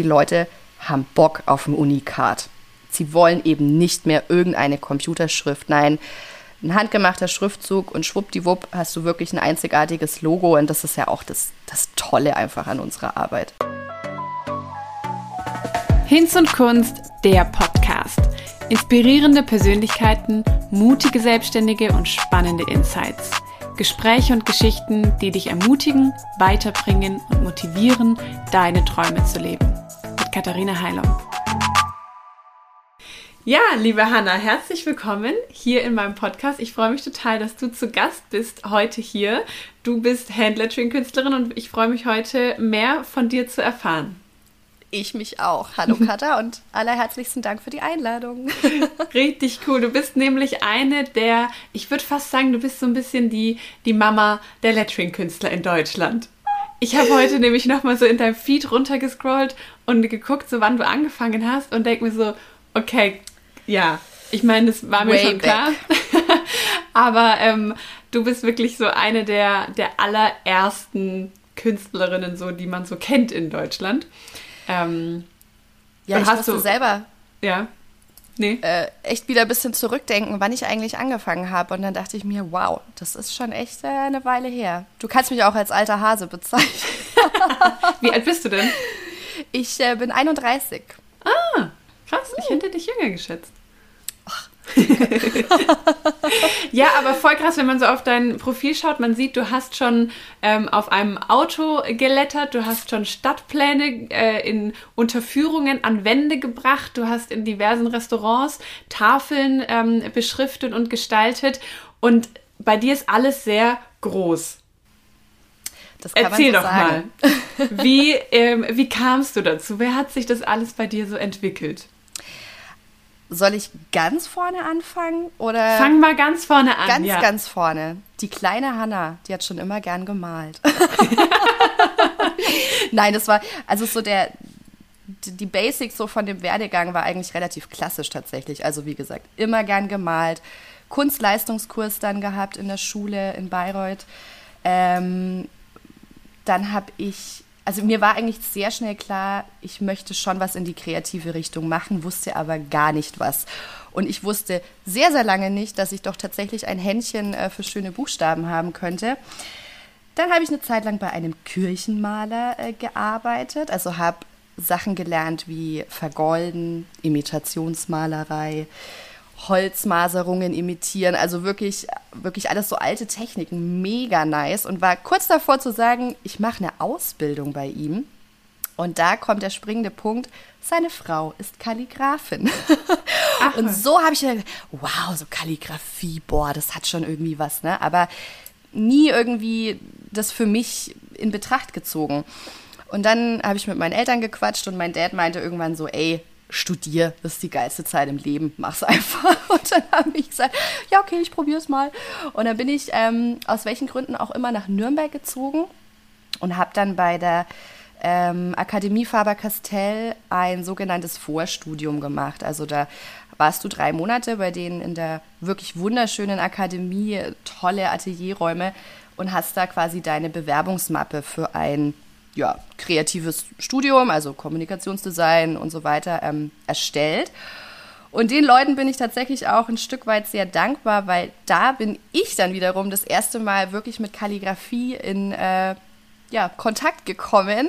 Die Leute haben Bock auf ein Unikat. Sie wollen eben nicht mehr irgendeine Computerschrift. Nein, ein handgemachter Schriftzug und schwuppdiwupp hast du wirklich ein einzigartiges Logo und das ist ja auch das, das Tolle einfach an unserer Arbeit. Hinz und Kunst, der Podcast. Inspirierende Persönlichkeiten, mutige Selbstständige und spannende Insights. Gespräche und Geschichten, die dich ermutigen, weiterbringen und motivieren, deine Träume zu leben. Mit Katharina Heilung. Ja, liebe Hanna, herzlich willkommen hier in meinem Podcast. Ich freue mich total, dass du zu Gast bist heute hier. Du bist Handlettering-Künstlerin und ich freue mich heute mehr von dir zu erfahren. Ich mich auch. Hallo Katha und allerherzlichsten Dank für die Einladung. Richtig cool. Du bist nämlich eine der, ich würde fast sagen, du bist so ein bisschen die, die Mama der Lettering-Künstler in Deutschland. Ich habe heute nämlich nochmal so in deinem Feed runtergescrollt und geguckt, so wann du angefangen hast und denke mir so, okay, ja, ich meine, das war mir Way schon klar. Aber ähm, du bist wirklich so eine der, der allerersten Künstlerinnen, so, die man so kennt in Deutschland. Ähm, ja, ich hast du selber ja. Nee. Äh, echt wieder ein bisschen zurückdenken, wann ich eigentlich angefangen habe. Und dann dachte ich mir, wow, das ist schon echt äh, eine Weile her. Du kannst mich auch als alter Hase bezeichnen. Wie alt bist du denn? Ich äh, bin 31. Ah, krass. Ich hätte dich jünger geschätzt. ja, aber voll krass, wenn man so auf dein Profil schaut. Man sieht, du hast schon ähm, auf einem Auto gelettert, du hast schon Stadtpläne äh, in Unterführungen an Wände gebracht, du hast in diversen Restaurants Tafeln ähm, beschriftet und gestaltet. Und bei dir ist alles sehr groß. Erzähl so doch sagen. mal, wie, ähm, wie kamst du dazu? Wer hat sich das alles bei dir so entwickelt? Soll ich ganz vorne anfangen oder? Fang mal ganz vorne an. Ganz, ja. ganz vorne. Die kleine Hanna, die hat schon immer gern gemalt. Nein, das war also so der die Basics so von dem Werdegang war eigentlich relativ klassisch tatsächlich. Also wie gesagt, immer gern gemalt, Kunstleistungskurs dann gehabt in der Schule in Bayreuth. Ähm, dann habe ich also mir war eigentlich sehr schnell klar, ich möchte schon was in die kreative Richtung machen, wusste aber gar nicht was. Und ich wusste sehr, sehr lange nicht, dass ich doch tatsächlich ein Händchen äh, für schöne Buchstaben haben könnte. Dann habe ich eine Zeit lang bei einem Kirchenmaler äh, gearbeitet, also habe Sachen gelernt wie Vergolden, Imitationsmalerei, Holzmaserungen imitieren. Also wirklich, wirklich alles so alte Techniken. Mega nice. Und war kurz davor zu sagen, ich mache eine Ausbildung bei ihm. Und da kommt der springende Punkt. Seine Frau ist Kalligrafin. Und so habe ich gedacht, wow, so Kalligrafie, boah, das hat schon irgendwie was, ne? Aber nie irgendwie das für mich in Betracht gezogen. Und dann habe ich mit meinen Eltern gequatscht und mein Dad meinte irgendwann so, ey, studier, das ist die geilste Zeit im Leben, mach's einfach. Und dann habe ich gesagt, ja, okay, ich probiere es mal. Und dann bin ich ähm, aus welchen Gründen auch immer nach Nürnberg gezogen und habe dann bei der ähm, Akademie Faber-Castell ein sogenanntes Vorstudium gemacht. Also da warst du drei Monate bei denen in der wirklich wunderschönen Akademie, tolle Atelierräume und hast da quasi deine Bewerbungsmappe für ein ja, kreatives Studium, also Kommunikationsdesign und so weiter, ähm, erstellt. Und den Leuten bin ich tatsächlich auch ein Stück weit sehr dankbar, weil da bin ich dann wiederum das erste Mal wirklich mit Kalligrafie in äh, ja, Kontakt gekommen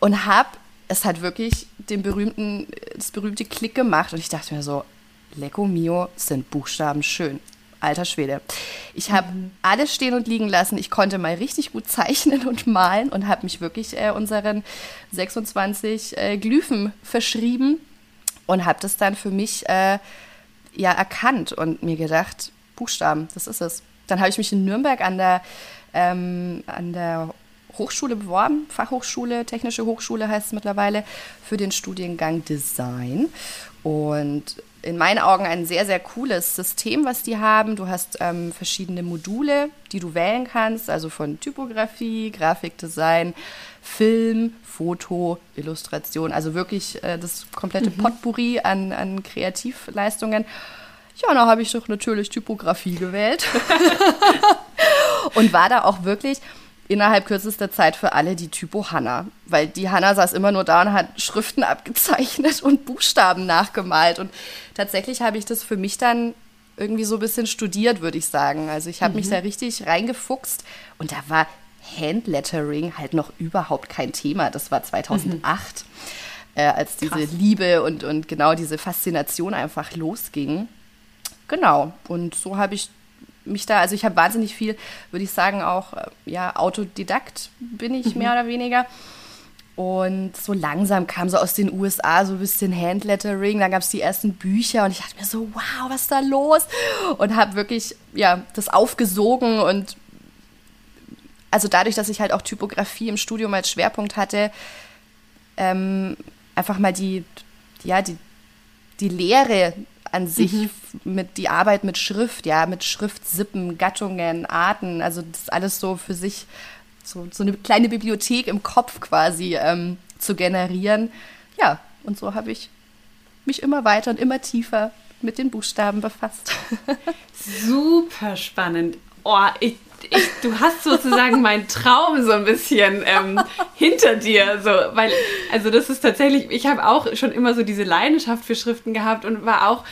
und habe, es hat wirklich den berühmten, das berühmte Klick gemacht und ich dachte mir so, Lecco mio, sind Buchstaben schön alter Schwede. Ich habe mhm. alles stehen und liegen lassen. Ich konnte mal richtig gut zeichnen und malen und habe mich wirklich äh, unseren 26 äh, Glyphen verschrieben und habe das dann für mich äh, ja erkannt und mir gedacht, Buchstaben, das ist es. Dann habe ich mich in Nürnberg an der, ähm, an der Hochschule beworben, Fachhochschule, Technische Hochschule heißt es mittlerweile, für den Studiengang Design. Und in meinen Augen ein sehr, sehr cooles System, was die haben. Du hast ähm, verschiedene Module, die du wählen kannst, also von Typografie, Grafikdesign, Film, Foto, Illustration, also wirklich äh, das komplette mhm. Potpourri an, an Kreativleistungen. Ja, da habe ich doch natürlich Typografie gewählt und war da auch wirklich innerhalb kürzester Zeit für alle die Typo Hanna. Weil die Hanna saß immer nur da und hat Schriften abgezeichnet und Buchstaben nachgemalt. Und tatsächlich habe ich das für mich dann irgendwie so ein bisschen studiert, würde ich sagen. Also ich habe mhm. mich da richtig reingefuchst und da war Handlettering halt noch überhaupt kein Thema. Das war 2008, mhm. äh, als diese Krass. Liebe und, und genau diese Faszination einfach losging. Genau. Und so habe ich mich da, also ich habe wahnsinnig viel, würde ich sagen, auch äh, ja, Autodidakt bin ich mhm. mehr oder weniger. Und so langsam kam so aus den USA so ein bisschen Handlettering, dann gab es die ersten Bücher und ich dachte mir so, wow, was ist da los? Und habe wirklich ja, das aufgesogen und also dadurch, dass ich halt auch Typografie im Studium als Schwerpunkt hatte, ähm, einfach mal die, ja, die, die Lehre an sich mhm. mit die Arbeit mit Schrift, ja, mit Schriftsippen, Gattungen, Arten, also das alles so für sich, so, so eine kleine Bibliothek im Kopf quasi ähm, zu generieren. Ja, und so habe ich mich immer weiter und immer tiefer mit den Buchstaben befasst. Super spannend. Oh, ich, ich, du hast sozusagen meinen Traum so ein bisschen ähm, hinter dir, so, weil, also das ist tatsächlich, ich habe auch schon immer so diese Leidenschaft für Schriften gehabt und war auch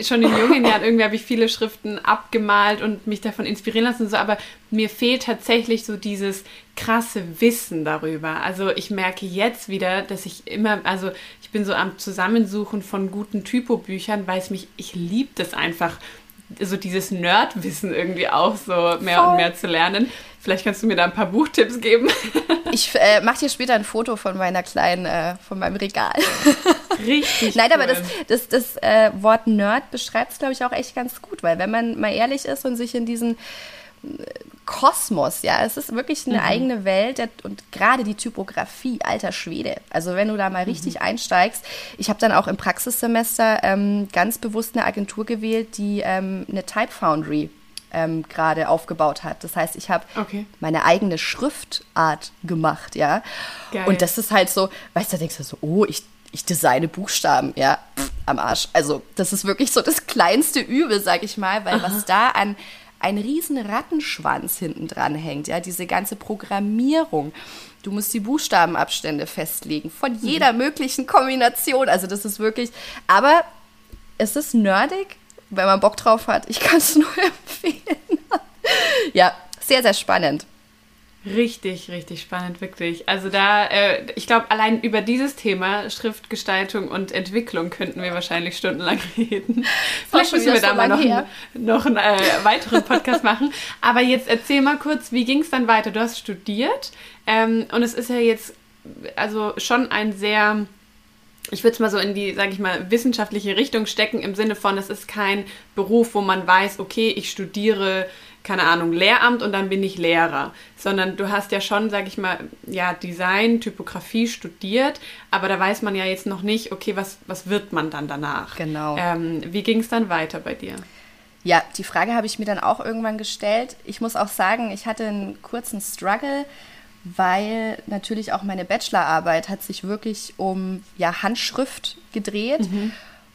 schon in jungen Jahren irgendwie habe ich viele Schriften abgemalt und mich davon inspirieren lassen so, aber mir fehlt tatsächlich so dieses krasse Wissen darüber. Also ich merke jetzt wieder, dass ich immer, also ich bin so am Zusammensuchen von guten Typobüchern, weil es mich, ich liebe das einfach, so dieses Nerdwissen irgendwie auch so mehr und mehr zu lernen. Vielleicht kannst du mir da ein paar Buchtipps geben. Ich äh, mache dir später ein Foto von meiner kleinen, äh, von meinem Regal. Richtig. Nein, cool. aber das, das, das äh, Wort Nerd beschreibt es, glaube ich, auch echt ganz gut, weil wenn man mal ehrlich ist und sich in diesen Kosmos, ja. Es ist wirklich eine mhm. eigene Welt der, und gerade die Typografie, alter Schwede. Also wenn du da mal mhm. richtig einsteigst, ich habe dann auch im Praxissemester ähm, ganz bewusst eine Agentur gewählt, die ähm, eine Type Foundry ähm, gerade aufgebaut hat. Das heißt, ich habe okay. meine eigene Schriftart gemacht, ja. Geil. Und das ist halt so, weißt du, da denkst du so, oh, ich, ich designe Buchstaben, ja, pff, am Arsch. Also das ist wirklich so das kleinste Übel, sag ich mal, weil Aha. was da an ein riesen Rattenschwanz hinten dran hängt, ja, diese ganze Programmierung. Du musst die Buchstabenabstände festlegen von jeder mhm. möglichen Kombination. Also das ist wirklich, aber es ist nerdig, wenn man Bock drauf hat. Ich kann es nur empfehlen. ja, sehr, sehr spannend. Richtig, richtig spannend, wirklich. Also da, äh, ich glaube, allein über dieses Thema Schriftgestaltung und Entwicklung könnten wir wahrscheinlich stundenlang reden. Vielleicht müssen wir da mal noch, einen, noch einen äh, weiteren Podcast machen. Aber jetzt erzähl mal kurz, wie ging es dann weiter? Du hast studiert ähm, und es ist ja jetzt also schon ein sehr ich würde es mal so in die, sage ich mal, wissenschaftliche Richtung stecken, im Sinne von, es ist kein Beruf, wo man weiß, okay, ich studiere keine Ahnung, Lehramt und dann bin ich Lehrer, sondern du hast ja schon, sag ich mal, ja, Design, Typografie studiert, aber da weiß man ja jetzt noch nicht, okay, was, was wird man dann danach? Genau. Ähm, wie ging es dann weiter bei dir? Ja, die Frage habe ich mir dann auch irgendwann gestellt. Ich muss auch sagen, ich hatte einen kurzen Struggle, weil natürlich auch meine Bachelorarbeit hat sich wirklich um ja, Handschrift gedreht. Mhm.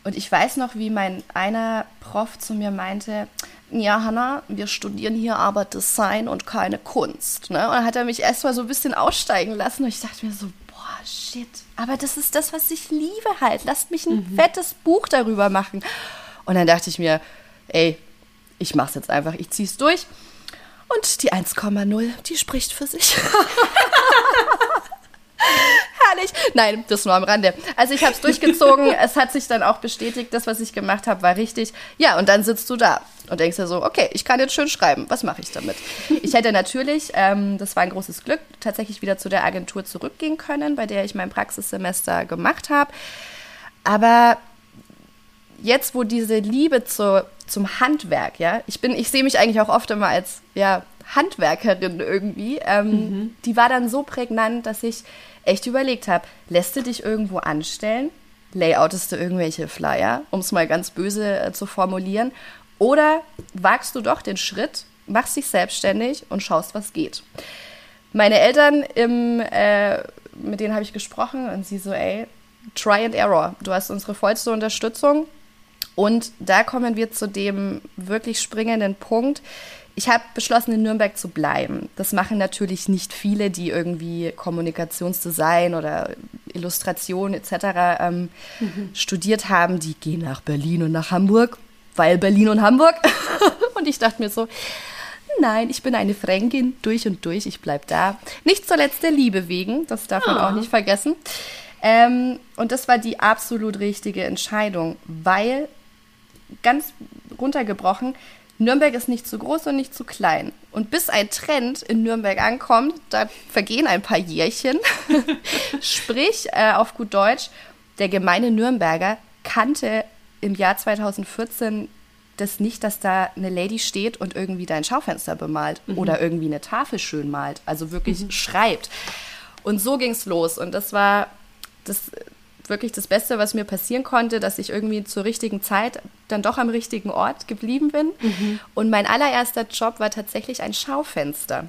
Und ich weiß noch, wie mein einer Prof zu mir meinte, ja, Hanna, wir studieren hier aber Design und keine Kunst. Ne? Und dann hat er mich erstmal so ein bisschen aussteigen lassen und ich dachte mir so, boah, shit, aber das ist das, was ich liebe halt. Lasst mich ein mhm. fettes Buch darüber machen. Und dann dachte ich mir, ey, ich mach's jetzt einfach, ich zieh's durch. Und die 1,0, die spricht für sich. Herrlich. Nein, das nur am Rande. Also ich habe es durchgezogen. es hat sich dann auch bestätigt, das, was ich gemacht habe, war richtig. Ja, und dann sitzt du da und denkst dir so, okay, ich kann jetzt schön schreiben. Was mache ich damit? Ich hätte natürlich, ähm, das war ein großes Glück, tatsächlich wieder zu der Agentur zurückgehen können, bei der ich mein Praxissemester gemacht habe. Aber jetzt, wo diese Liebe zu, zum Handwerk, ja, ich bin, ich sehe mich eigentlich auch oft immer als, ja, Handwerkerin irgendwie, ähm, mhm. die war dann so prägnant, dass ich echt überlegt habe, lässt du dich irgendwo anstellen? Layoutest du irgendwelche Flyer, um es mal ganz böse äh, zu formulieren? Oder wagst du doch den Schritt, machst dich selbstständig und schaust, was geht? Meine Eltern, im, äh, mit denen habe ich gesprochen und sie so, ey, try and error. Du hast unsere vollste Unterstützung. Und da kommen wir zu dem wirklich springenden Punkt ich habe beschlossen, in Nürnberg zu bleiben. Das machen natürlich nicht viele, die irgendwie Kommunikationsdesign oder Illustration etc. Ähm, mhm. studiert haben. Die gehen nach Berlin und nach Hamburg, weil Berlin und Hamburg. und ich dachte mir so, nein, ich bin eine Fränkin durch und durch, ich bleibe da. Nicht zuletzt der Liebe wegen, das darf man oh. auch nicht vergessen. Ähm, und das war die absolut richtige Entscheidung, weil ganz runtergebrochen, Nürnberg ist nicht zu groß und nicht zu klein. Und bis ein Trend in Nürnberg ankommt, da vergehen ein paar Jährchen. Sprich, äh, auf gut Deutsch, der gemeine Nürnberger kannte im Jahr 2014 das nicht, dass da eine Lady steht und irgendwie dein Schaufenster bemalt mhm. oder irgendwie eine Tafel schön malt, also wirklich mhm. schreibt. Und so ging es los. Und das war das wirklich das Beste, was mir passieren konnte, dass ich irgendwie zur richtigen Zeit dann doch am richtigen Ort geblieben bin. Mhm. Und mein allererster Job war tatsächlich ein Schaufenster.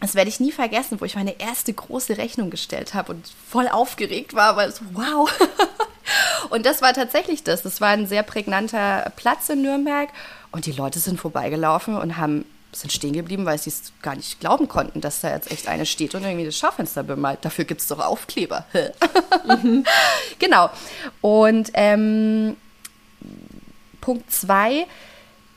Das werde ich nie vergessen, wo ich meine erste große Rechnung gestellt habe und voll aufgeregt war, weil so, wow. und das war tatsächlich das. Das war ein sehr prägnanter Platz in Nürnberg und die Leute sind vorbeigelaufen und haben sind stehen geblieben, weil sie es gar nicht glauben konnten, dass da jetzt echt eine steht und irgendwie das Schaufenster bemalt. Dafür gibt es doch Aufkleber. mhm. Genau. Und ähm, Punkt zwei,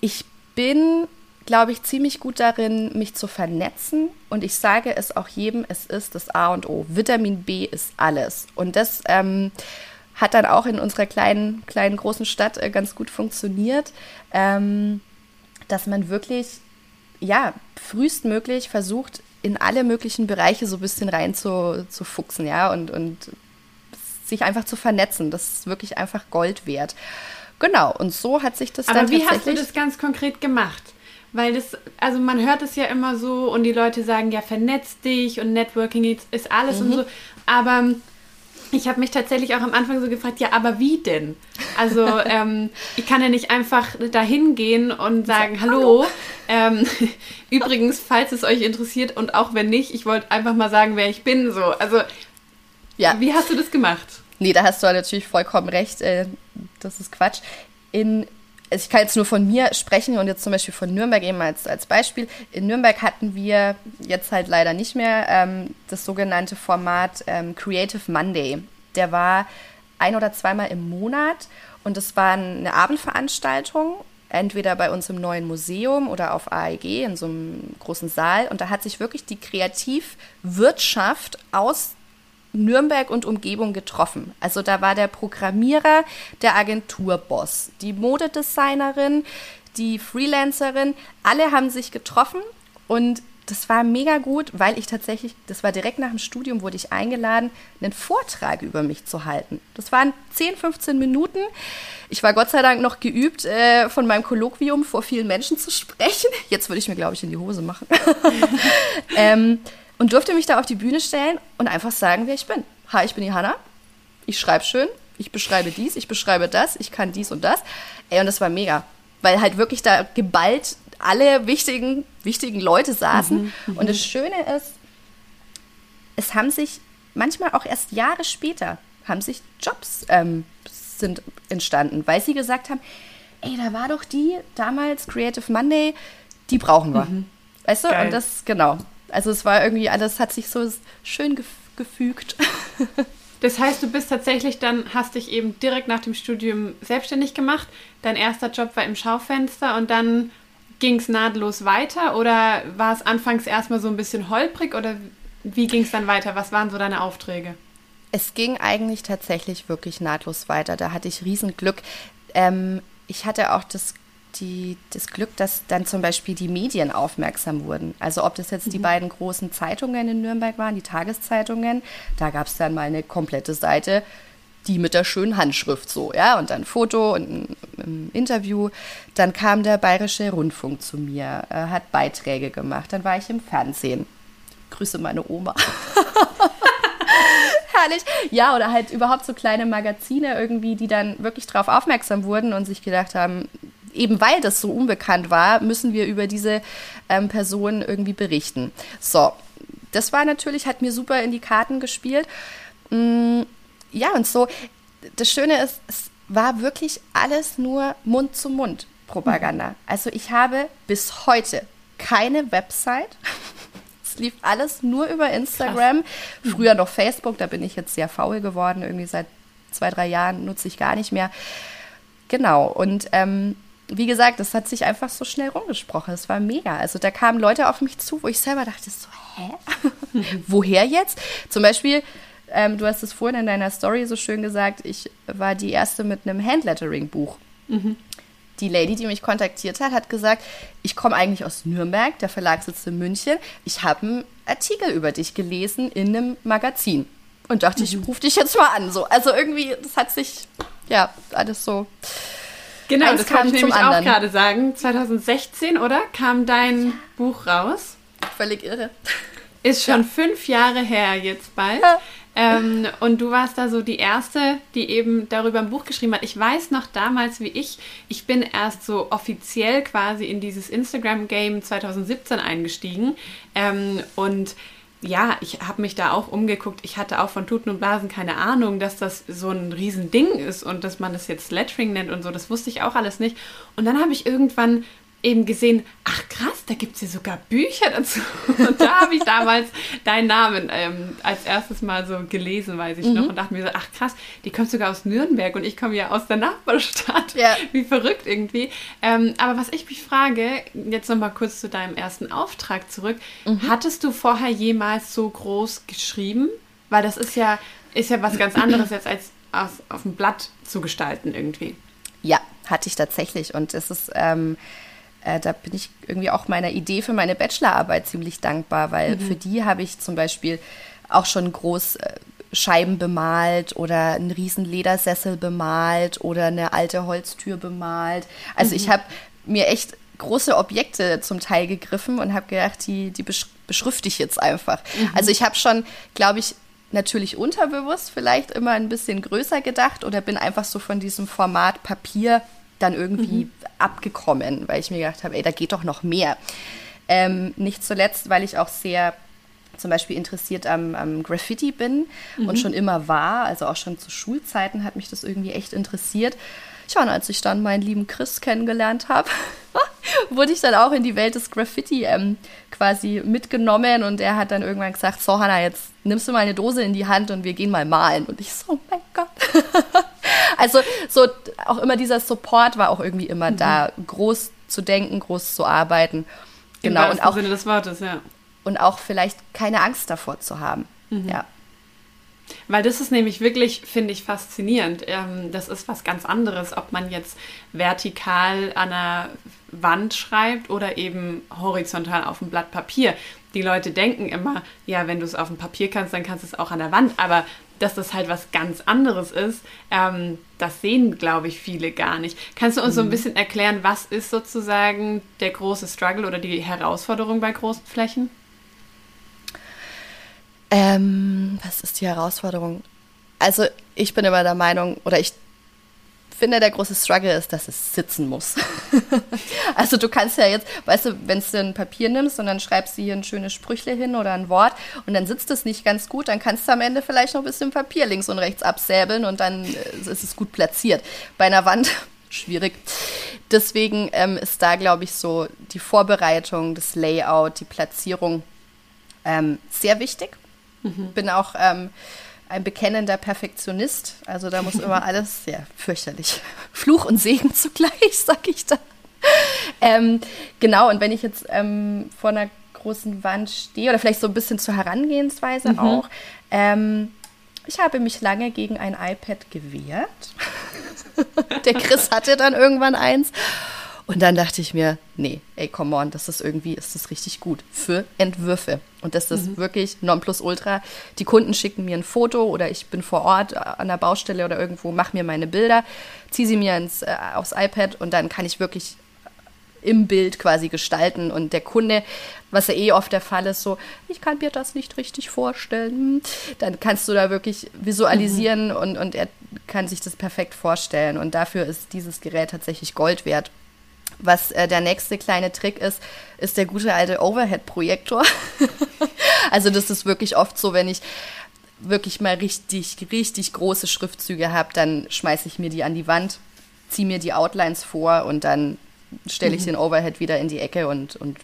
ich bin, glaube ich, ziemlich gut darin, mich zu vernetzen. Und ich sage es auch jedem, es ist das A und O. Vitamin B ist alles. Und das ähm, hat dann auch in unserer kleinen, kleinen, großen Stadt äh, ganz gut funktioniert. Ähm, dass man wirklich ja, frühestmöglich versucht, in alle möglichen Bereiche so ein bisschen rein zu, zu fuchsen, ja, und, und sich einfach zu vernetzen. Das ist wirklich einfach Gold wert. Genau, und so hat sich das Aber dann wie hast du das ganz konkret gemacht? Weil das, also man hört es ja immer so und die Leute sagen, ja, vernetz dich und Networking ist alles mhm. und so. Aber ich habe mich tatsächlich auch am Anfang so gefragt, ja, aber wie denn? Also ähm, ich kann ja nicht einfach dahin gehen und sagen, hallo. Ähm, übrigens, falls es euch interessiert und auch wenn nicht, ich wollte einfach mal sagen, wer ich bin. So, also ja. wie hast du das gemacht? Nee, da hast du natürlich vollkommen recht. Äh, das ist Quatsch. In also ich kann jetzt nur von mir sprechen und jetzt zum Beispiel von Nürnberg eben als, als Beispiel. In Nürnberg hatten wir jetzt halt leider nicht mehr ähm, das sogenannte Format ähm, Creative Monday. Der war ein oder zweimal im Monat und es war eine Abendveranstaltung, entweder bei uns im neuen Museum oder auf AEG in so einem großen Saal. Und da hat sich wirklich die Kreativwirtschaft aus Nürnberg und Umgebung getroffen. Also da war der Programmierer, der Agenturboss, die Modedesignerin, die Freelancerin, alle haben sich getroffen und das war mega gut, weil ich tatsächlich, das war direkt nach dem Studium, wurde ich eingeladen, einen Vortrag über mich zu halten. Das waren 10, 15 Minuten. Ich war Gott sei Dank noch geübt, äh, von meinem Kolloquium vor vielen Menschen zu sprechen. Jetzt würde ich mir, glaube ich, in die Hose machen. ähm, und durfte mich da auf die Bühne stellen und einfach sagen, wer ich bin. Hi, ich bin die Hanna. Ich schreibe schön. Ich beschreibe dies, ich beschreibe das, ich kann dies und das. Ey, und das war mega. Weil halt wirklich da geballt alle wichtigen, wichtigen Leute saßen. Mhm, mhm, und das Schöne ist, es haben sich manchmal auch erst Jahre später haben sich Jobs ähm, sind entstanden, weil sie gesagt haben, ey, da war doch die damals Creative Monday, die brauchen wir. Mhm. Weißt du? Geil. Und das, genau. Also es war irgendwie, alles hat sich so schön gef gefügt. Das heißt, du bist tatsächlich dann, hast dich eben direkt nach dem Studium selbstständig gemacht. Dein erster Job war im Schaufenster und dann ging es nahtlos weiter oder war es anfangs erstmal so ein bisschen holprig oder wie ging es dann weiter? Was waren so deine Aufträge? Es ging eigentlich tatsächlich wirklich nahtlos weiter. Da hatte ich Riesenglück. Ähm, ich hatte auch das, die, das Glück, dass dann zum Beispiel die Medien aufmerksam wurden. Also ob das jetzt mhm. die beiden großen Zeitungen in Nürnberg waren, die Tageszeitungen, da gab es dann mal eine komplette Seite die mit der schönen Handschrift so, ja, und dann Foto und ein, ein Interview. Dann kam der Bayerische Rundfunk zu mir, äh, hat Beiträge gemacht. Dann war ich im Fernsehen. Grüße meine Oma. Herrlich. Ja, oder halt überhaupt so kleine Magazine irgendwie, die dann wirklich darauf aufmerksam wurden und sich gedacht haben, eben weil das so unbekannt war, müssen wir über diese ähm, Person irgendwie berichten. So, das war natürlich, hat mir super in die Karten gespielt. Mm, ja, und so, das Schöne ist, es war wirklich alles nur Mund-zu-Mund. Propaganda. Mhm. Also ich habe bis heute keine Website. Es lief alles nur über Instagram. Krass. Früher noch Facebook, da bin ich jetzt sehr faul geworden. Irgendwie seit zwei, drei Jahren nutze ich gar nicht mehr. Genau. Und ähm, wie gesagt, das hat sich einfach so schnell rumgesprochen. Es war mega. Also da kamen Leute auf mich zu, wo ich selber dachte, so, hä? Woher jetzt? Zum Beispiel, ähm, du hast es vorhin in deiner Story so schön gesagt, ich war die erste mit einem Handlettering-Buch. Mhm die Lady, die mich kontaktiert hat, hat gesagt, ich komme eigentlich aus Nürnberg, der Verlag sitzt in München. Ich habe einen Artikel über dich gelesen in einem Magazin. Und dachte, ich mhm. rufe dich jetzt mal an. So. Also irgendwie, das hat sich, ja, alles so. Genau, das kann ich nämlich anderen. auch gerade sagen. 2016, oder? Kam dein ja. Buch raus? Völlig irre. Ist schon ja. fünf Jahre her jetzt bald. Ja. Ähm, und du warst da so die Erste, die eben darüber ein Buch geschrieben hat. Ich weiß noch damals, wie ich, ich bin erst so offiziell quasi in dieses Instagram-Game 2017 eingestiegen. Ähm, und ja, ich habe mich da auch umgeguckt. Ich hatte auch von Tuten und Blasen keine Ahnung, dass das so ein Riesending ist und dass man das jetzt Lettering nennt und so. Das wusste ich auch alles nicht. Und dann habe ich irgendwann eben gesehen, ach krass, da gibt es ja sogar Bücher dazu. Und da habe ich damals deinen Namen ähm, als erstes Mal so gelesen, weiß ich mhm. noch, und dachte mir so, ach krass, die kommt sogar aus Nürnberg und ich komme ja aus der Nachbarstadt. Ja. Wie verrückt irgendwie. Ähm, aber was ich mich frage, jetzt nochmal kurz zu deinem ersten Auftrag zurück, mhm. hattest du vorher jemals so groß geschrieben? Weil das ist ja, ist ja was ganz anderes jetzt als auf, auf dem Blatt zu gestalten irgendwie. Ja, hatte ich tatsächlich. Und es ist... Ähm, äh, da bin ich irgendwie auch meiner Idee für meine Bachelorarbeit ziemlich dankbar, weil mhm. für die habe ich zum Beispiel auch schon groß äh, Scheiben bemalt oder einen riesen Ledersessel bemalt oder eine alte Holztür bemalt. Also mhm. ich habe mir echt große Objekte zum Teil gegriffen und habe gedacht, die, die beschrifte ich jetzt einfach. Mhm. Also ich habe schon, glaube ich, natürlich unterbewusst vielleicht immer ein bisschen größer gedacht oder bin einfach so von diesem Format Papier dann irgendwie mhm. abgekommen, weil ich mir gedacht habe, ey, da geht doch noch mehr. Ähm, nicht zuletzt, weil ich auch sehr zum Beispiel interessiert am, am Graffiti bin mhm. und schon immer war, also auch schon zu Schulzeiten hat mich das irgendwie echt interessiert. Ja, und als ich dann meinen lieben Chris kennengelernt habe, wurde ich dann auch in die Welt des Graffiti ähm, quasi mitgenommen und er hat dann irgendwann gesagt, so Hanna, jetzt nimmst du mal eine Dose in die Hand und wir gehen mal malen. Und ich so, oh mein Gott. also so auch immer dieser Support war auch irgendwie immer mhm. da, groß zu denken, groß zu arbeiten. Genau. Und auch Sinne des Wortes, ja. Und auch vielleicht keine Angst davor zu haben. Mhm. Ja. Weil das ist nämlich wirklich, finde ich, faszinierend. Ähm, das ist was ganz anderes, ob man jetzt vertikal an einer Wand schreibt oder eben horizontal auf dem Blatt Papier. Die Leute denken immer, ja, wenn du es auf dem Papier kannst, dann kannst du es auch an der Wand. Aber dass das halt was ganz anderes ist, ähm, das sehen, glaube ich, viele gar nicht. Kannst du uns mhm. so ein mhm. bisschen erklären, was ist sozusagen der große Struggle oder die Herausforderung bei großen Flächen? Ähm, was ist die Herausforderung? Also ich bin immer der Meinung, oder ich finde, der große Struggle ist, dass es sitzen muss. also du kannst ja jetzt, weißt du, wenn du ein Papier nimmst und dann schreibst du hier ein schönes Sprüchle hin oder ein Wort und dann sitzt es nicht ganz gut, dann kannst du am Ende vielleicht noch ein bisschen Papier links und rechts absäbeln und dann äh, ist es gut platziert. Bei einer Wand schwierig. Deswegen ähm, ist da, glaube ich, so die Vorbereitung, das Layout, die Platzierung ähm, sehr wichtig. Mhm. Bin auch ähm, ein bekennender Perfektionist. Also da muss immer alles sehr fürchterlich. Fluch und Segen zugleich, sag ich da. Ähm, genau, und wenn ich jetzt ähm, vor einer großen Wand stehe, oder vielleicht so ein bisschen zur Herangehensweise mhm. auch, ähm, ich habe mich lange gegen ein iPad gewehrt. Der Chris hatte dann irgendwann eins. Und dann dachte ich mir, nee, ey, come on, das ist irgendwie, ist das richtig gut für Entwürfe. Und das ist mhm. wirklich Nonplusultra. Die Kunden schicken mir ein Foto oder ich bin vor Ort an der Baustelle oder irgendwo, mache mir meine Bilder, ziehe sie mir ins, äh, aufs iPad und dann kann ich wirklich im Bild quasi gestalten. Und der Kunde, was ja eh oft der Fall ist, so, ich kann mir das nicht richtig vorstellen, dann kannst du da wirklich visualisieren mhm. und, und er kann sich das perfekt vorstellen. Und dafür ist dieses Gerät tatsächlich Gold wert. Was äh, der nächste kleine Trick ist, ist der gute alte Overhead-Projektor. also das ist wirklich oft so, wenn ich wirklich mal richtig, richtig große Schriftzüge habe, dann schmeiße ich mir die an die Wand, ziehe mir die Outlines vor und dann stelle ich mhm. den Overhead wieder in die Ecke und, und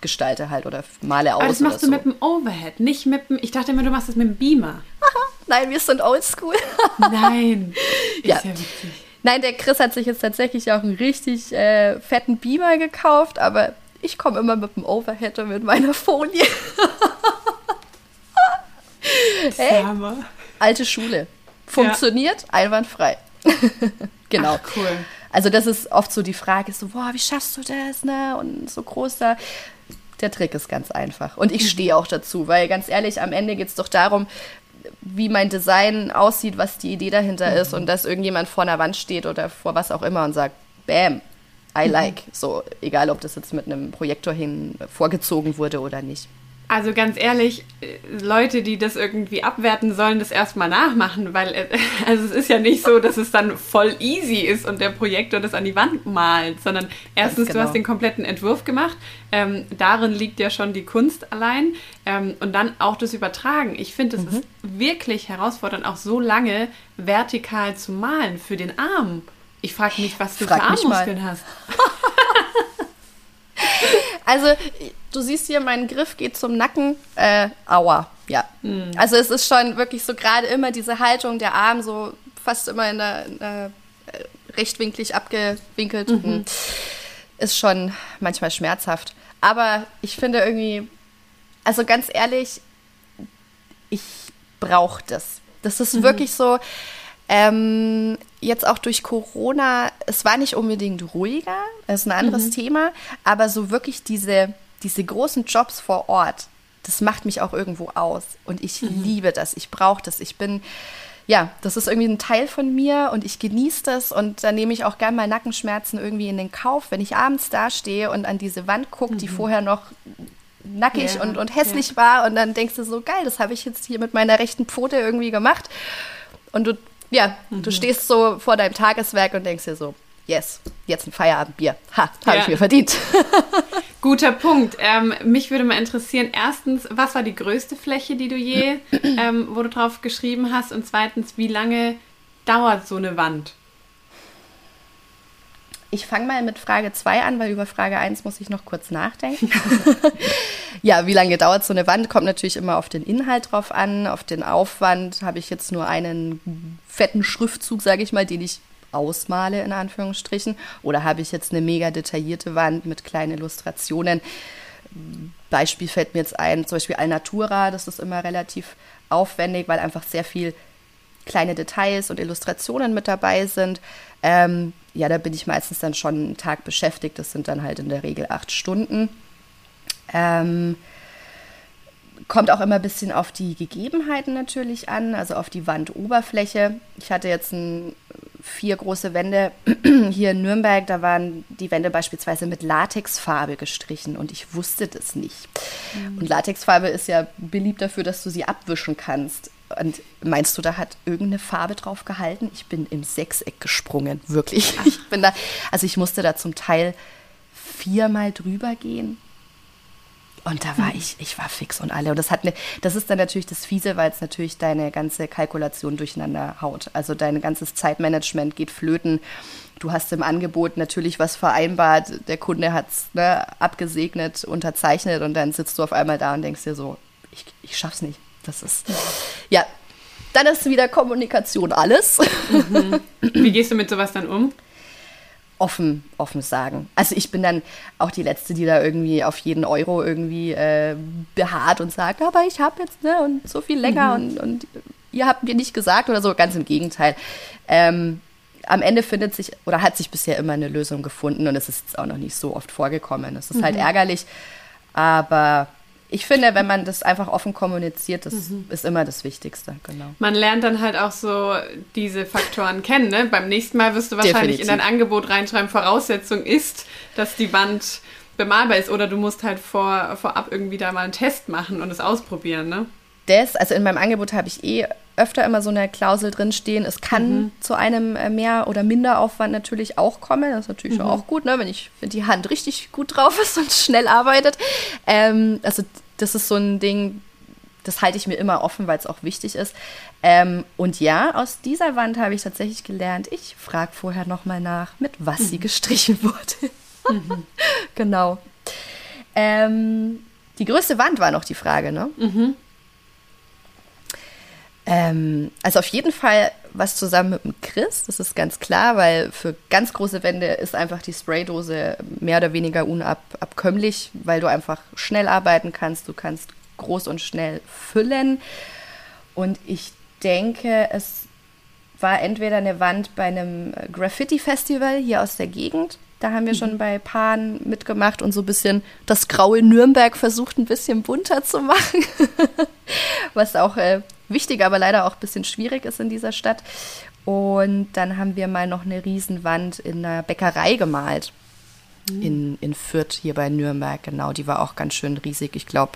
gestalte halt oder male aus. Aber das machst du so. mit dem Overhead, nicht mit dem. Ich dachte immer, du machst das mit dem Beamer. Nein, wir sind oldschool. Nein. ja. ja Nein, der Chris hat sich jetzt tatsächlich auch einen richtig äh, fetten Beamer gekauft, aber ich komme immer mit dem Overhead und mit meiner Folie. hey, alte Schule. Funktioniert ja. einwandfrei. genau. Ach, cool. Also das ist oft so die Frage, so, boah, wie schaffst du das, ne? Und so groß da. Der Trick ist ganz einfach. Und ich mhm. stehe auch dazu, weil ganz ehrlich, am Ende geht es doch darum, wie mein Design aussieht, was die Idee dahinter mhm. ist und dass irgendjemand vor einer Wand steht oder vor was auch immer und sagt, bam, I mhm. like. Mhm. So, egal ob das jetzt mit einem Projektor hin vorgezogen wurde oder nicht. Also ganz ehrlich, äh, Leute, die das irgendwie abwerten, sollen das erstmal nachmachen, weil äh, also es ist ja nicht so, dass es dann voll easy ist und der Projektor das an die Wand malt, sondern erstens, genau. du hast den kompletten Entwurf gemacht, ähm, darin liegt ja schon die Kunst allein ähm, und dann auch das Übertragen. Ich finde, es mhm. ist wirklich herausfordernd, auch so lange vertikal zu malen für den Arm. Ich frage mich, was du Frag für Armmuskeln hast. Also, du siehst hier, mein Griff geht zum Nacken. Äh, aua, ja. Mhm. Also, es ist schon wirklich so gerade immer diese Haltung, der Arm so fast immer in der, in der äh, rechtwinklig abgewinkelt. Mhm. Hm. Ist schon manchmal schmerzhaft. Aber ich finde irgendwie, also ganz ehrlich, ich brauche das. Das ist mhm. wirklich so, ähm, jetzt auch durch Corona, es war nicht unbedingt ruhiger, das ist ein anderes mhm. Thema, aber so wirklich diese, diese großen Jobs vor Ort, das macht mich auch irgendwo aus. Und ich mhm. liebe das, ich brauche das. Ich bin, ja, das ist irgendwie ein Teil von mir und ich genieße das und da nehme ich auch gerne mal Nackenschmerzen irgendwie in den Kauf, wenn ich abends dastehe und an diese Wand gucke, mhm. die vorher noch nackig ja, und, und hässlich ja. war und dann denkst du so, geil, das habe ich jetzt hier mit meiner rechten Pfote irgendwie gemacht. Und du ja, mhm. du stehst so vor deinem Tageswerk und denkst dir so, yes, jetzt ein Feierabendbier. Ha, habe ja. ich mir verdient. Guter Punkt. Ähm, mich würde mal interessieren, erstens, was war die größte Fläche, die du je, ähm, wo du drauf geschrieben hast? Und zweitens, wie lange dauert so eine Wand? Ich fange mal mit Frage 2 an, weil über Frage 1 muss ich noch kurz nachdenken. ja, wie lange dauert so eine Wand? Kommt natürlich immer auf den Inhalt drauf an, auf den Aufwand. Habe ich jetzt nur einen fetten Schriftzug, sage ich mal, den ich ausmale, in Anführungsstrichen? Oder habe ich jetzt eine mega detaillierte Wand mit kleinen Illustrationen? Beispiel fällt mir jetzt ein, zum Beispiel Alnatura, das ist immer relativ aufwendig, weil einfach sehr viel kleine Details und Illustrationen mit dabei sind. Ähm, ja, da bin ich meistens dann schon einen Tag beschäftigt. Das sind dann halt in der Regel acht Stunden. Ähm, kommt auch immer ein bisschen auf die Gegebenheiten natürlich an, also auf die Wandoberfläche. Ich hatte jetzt ein, vier große Wände hier in Nürnberg, da waren die Wände beispielsweise mit Latexfarbe gestrichen und ich wusste das nicht. Mhm. Und Latexfarbe ist ja beliebt dafür, dass du sie abwischen kannst. Und meinst du, da hat irgendeine Farbe drauf gehalten? Ich bin im Sechseck gesprungen, wirklich. Ich bin da, also ich musste da zum Teil viermal drüber gehen. Und da war ich, ich war fix und alle. Und das hat eine, das ist dann natürlich das Fiese, weil es natürlich deine ganze Kalkulation durcheinander haut. Also dein ganzes Zeitmanagement geht flöten. Du hast im Angebot natürlich was vereinbart, der Kunde hat es ne, abgesegnet, unterzeichnet und dann sitzt du auf einmal da und denkst dir so, ich, ich schaff's nicht. Das ist, ja, dann ist wieder Kommunikation alles. Mhm. Wie gehst du mit sowas dann um? Offen, offen sagen. Also ich bin dann auch die Letzte, die da irgendwie auf jeden Euro irgendwie äh, beharrt und sagt, aber ich habe jetzt ne und so viel länger mhm. und, und ihr habt mir nicht gesagt oder so. Ganz im Gegenteil. Ähm, am Ende findet sich oder hat sich bisher immer eine Lösung gefunden und es ist jetzt auch noch nicht so oft vorgekommen. Es ist halt mhm. halt ärgerlich, aber ich finde, wenn man das einfach offen kommuniziert, das mhm. ist immer das Wichtigste, genau. Man lernt dann halt auch so diese Faktoren kennen. Ne? Beim nächsten Mal wirst du wahrscheinlich Definitiv. in dein Angebot reinschreiben, Voraussetzung ist, dass die Wand bemalbar ist oder du musst halt vor, vorab irgendwie da mal einen Test machen und es ausprobieren, ne? Das, also in meinem Angebot habe ich eh öfter immer so eine Klausel drinstehen. Es kann mhm. zu einem äh, Mehr- oder Minderaufwand natürlich auch kommen. Das ist natürlich mhm. auch gut, ne? wenn, ich, wenn die Hand richtig gut drauf ist und schnell arbeitet. Ähm, also das ist so ein Ding, das halte ich mir immer offen, weil es auch wichtig ist. Ähm, und ja, aus dieser Wand habe ich tatsächlich gelernt, ich frage vorher nochmal nach, mit was mhm. sie gestrichen wurde. mhm. Genau. Ähm, die größte Wand war noch die Frage, ne? Mhm. Ähm, also auf jeden Fall was zusammen mit dem Chris, das ist ganz klar, weil für ganz große Wände ist einfach die Spraydose mehr oder weniger unabkömmlich, weil du einfach schnell arbeiten kannst, du kannst groß und schnell füllen. Und ich denke, es war entweder eine Wand bei einem Graffiti-Festival hier aus der Gegend. Da haben wir schon mhm. bei Paaren mitgemacht und so ein bisschen das graue Nürnberg versucht, ein bisschen bunter zu machen. Was auch äh, wichtig, aber leider auch ein bisschen schwierig ist in dieser Stadt. Und dann haben wir mal noch eine Riesenwand in einer Bäckerei gemalt. Mhm. In, in Fürth, hier bei Nürnberg, genau. Die war auch ganz schön riesig. Ich glaube,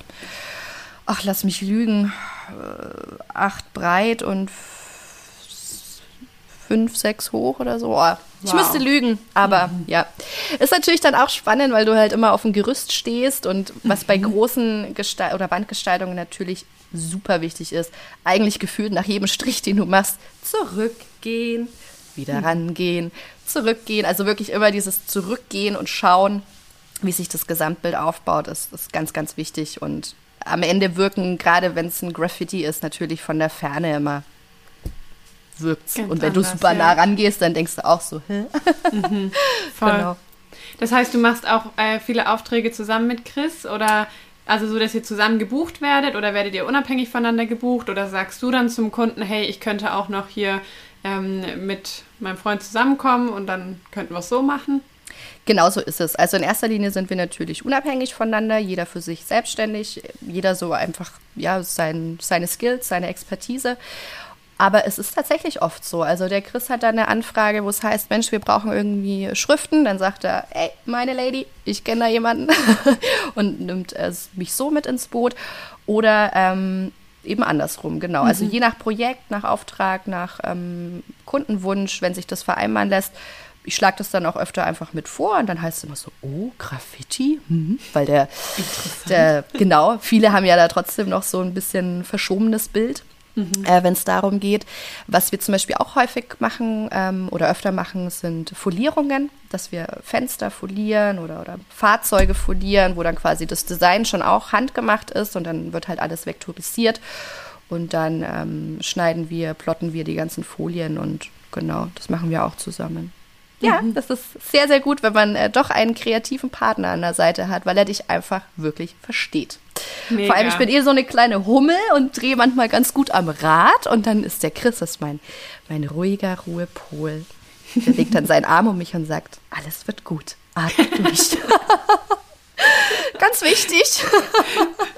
ach, lass mich lügen, äh, acht breit und fünf, sechs hoch oder so. Oh, ich wow. müsste lügen, aber mhm. ja. Ist natürlich dann auch spannend, weil du halt immer auf dem Gerüst stehst und was mhm. bei großen Gestalt oder Wandgestaltungen natürlich super wichtig ist, eigentlich gefühlt nach jedem Strich, den du machst, zurückgehen, wieder mhm. rangehen, zurückgehen. Also wirklich immer dieses Zurückgehen und schauen, wie sich das Gesamtbild aufbaut, ist, ist ganz, ganz wichtig. Und am Ende wirken, gerade wenn es ein Graffiti ist, natürlich von der Ferne immer wirkt. Und wenn anders, du super nah rangehst, dann denkst du auch so, hä? Mhm, voll. Genau. Das heißt, du machst auch äh, viele Aufträge zusammen mit Chris oder also so, dass ihr zusammen gebucht werdet oder werdet ihr unabhängig voneinander gebucht oder sagst du dann zum Kunden, hey, ich könnte auch noch hier ähm, mit meinem Freund zusammenkommen und dann könnten wir es so machen? Genau so ist es. Also in erster Linie sind wir natürlich unabhängig voneinander, jeder für sich selbstständig, jeder so einfach ja sein, seine Skills, seine Expertise. Aber es ist tatsächlich oft so. Also der Chris hat da eine Anfrage, wo es heißt, Mensch, wir brauchen irgendwie Schriften. Dann sagt er, ey, meine Lady, ich kenne da jemanden und nimmt äh, mich so mit ins Boot. Oder ähm, eben andersrum, genau. Also mhm. Also je nach Projekt, nach Auftrag, nach ähm, Kundenwunsch, wenn sich das vereinbaren lässt, ich schlage das dann auch öfter einfach mit vor und dann heißt es immer so, oh, Graffiti, hm. weil der, der, genau, viele haben ja da trotzdem noch so ein bisschen verschobenes Bild mhm. äh, wenn es darum geht. Was wir zum Beispiel auch häufig machen ähm, oder öfter machen, sind Folierungen, dass wir Fenster folieren oder, oder Fahrzeuge folieren, wo dann quasi das Design schon auch handgemacht ist und dann wird halt alles vektorisiert. Und dann ähm, schneiden wir, plotten wir die ganzen Folien und genau, das machen wir auch zusammen. Ja, mhm. das ist sehr, sehr gut, wenn man äh, doch einen kreativen Partner an der Seite hat, weil er dich einfach wirklich versteht. Mega. Vor allem, ich bin eh so eine kleine Hummel und drehe manchmal ganz gut am Rad und dann ist der Chris, das ist mein, mein ruhiger Ruhepol. Der legt dann seinen Arm um mich und sagt, alles wird gut, atme durch. Ganz wichtig.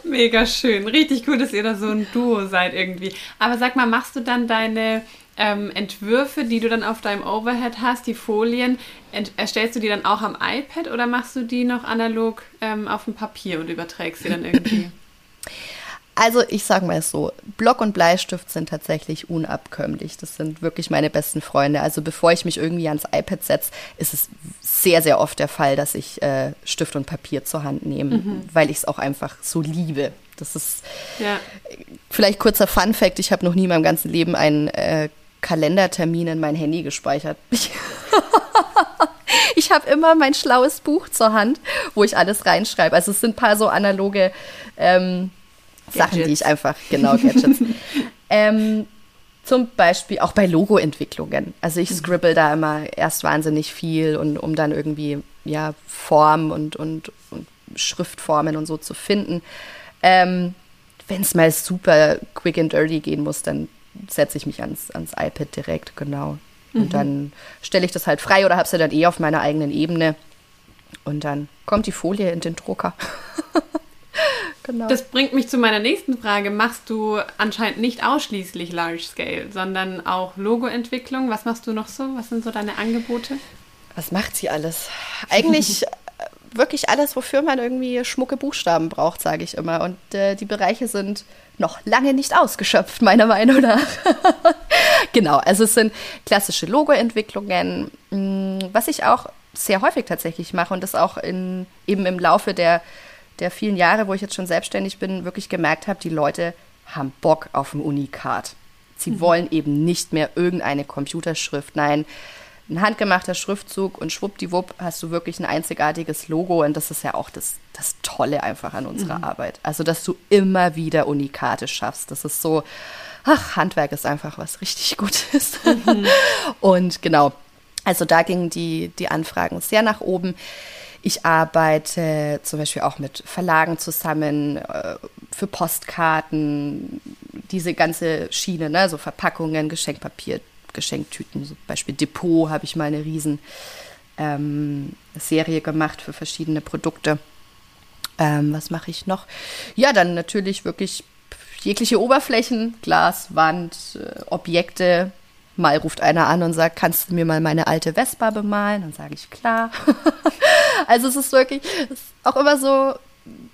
Mega schön. Richtig gut, dass ihr da so ein Duo seid irgendwie. Aber sag mal, machst du dann deine ähm, Entwürfe, die du dann auf deinem Overhead hast, die Folien, erstellst du die dann auch am iPad oder machst du die noch analog ähm, auf dem Papier und überträgst sie dann irgendwie? Also ich sage mal so, Block und Bleistift sind tatsächlich unabkömmlich. Das sind wirklich meine besten Freunde. Also bevor ich mich irgendwie ans iPad setze, ist es sehr, sehr oft der Fall, dass ich äh, Stift und Papier zur Hand nehme, mhm. weil ich es auch einfach so liebe. Das ist ja. vielleicht kurzer Fun fact, ich habe noch nie in meinem ganzen Leben einen äh, Kalendertermin in mein Handy gespeichert. Ich, ich habe immer mein schlaues Buch zur Hand, wo ich alles reinschreibe. Also es sind ein paar so analoge ähm, Sachen, die ich einfach, genau, Gadgets. ähm, zum Beispiel auch bei Logo-Entwicklungen. Also ich mhm. scribble da immer erst wahnsinnig viel und um dann irgendwie ja Form und, und, und Schriftformen und so zu finden. Ähm, Wenn es mal super quick and dirty gehen muss, dann setze ich mich ans, ans iPad direkt, genau. Und mhm. dann stelle ich das halt frei oder habe sie dann eh auf meiner eigenen Ebene. Und dann kommt die Folie in den Drucker. genau. Das bringt mich zu meiner nächsten Frage. Machst du anscheinend nicht ausschließlich Large Scale, sondern auch Logoentwicklung? Was machst du noch so? Was sind so deine Angebote? Was macht sie alles? Eigentlich wirklich alles, wofür man irgendwie schmucke Buchstaben braucht, sage ich immer. Und äh, die Bereiche sind noch lange nicht ausgeschöpft, meiner Meinung nach. genau, also es sind klassische Logoentwicklungen, mm, was ich auch sehr häufig tatsächlich mache und das auch in, eben im Laufe der, der vielen Jahre, wo ich jetzt schon selbstständig bin, wirklich gemerkt habe, die Leute haben Bock auf ein Unikat. Sie mhm. wollen eben nicht mehr irgendeine Computerschrift. Nein, ein handgemachter Schriftzug und schwuppdiwupp hast du wirklich ein einzigartiges Logo und das ist ja auch das, das Tolle einfach an unserer mhm. Arbeit. Also, dass du immer wieder Unikate schaffst. Das ist so, ach, Handwerk ist einfach was richtig Gutes. Mhm. Und genau, also da gingen die, die Anfragen sehr nach oben. Ich arbeite zum Beispiel auch mit Verlagen zusammen äh, für Postkarten, diese ganze Schiene, ne? so Verpackungen, Geschenkpapier, Geschenktüten, zum Beispiel Depot habe ich mal eine riesen ähm, Serie gemacht für verschiedene Produkte. Ähm, was mache ich noch? Ja, dann natürlich wirklich jegliche Oberflächen, Glas, Wand, äh, Objekte, Mal ruft einer an und sagt, kannst du mir mal meine alte Vespa bemalen? Dann sage ich, klar. also es ist wirklich, es ist auch immer so,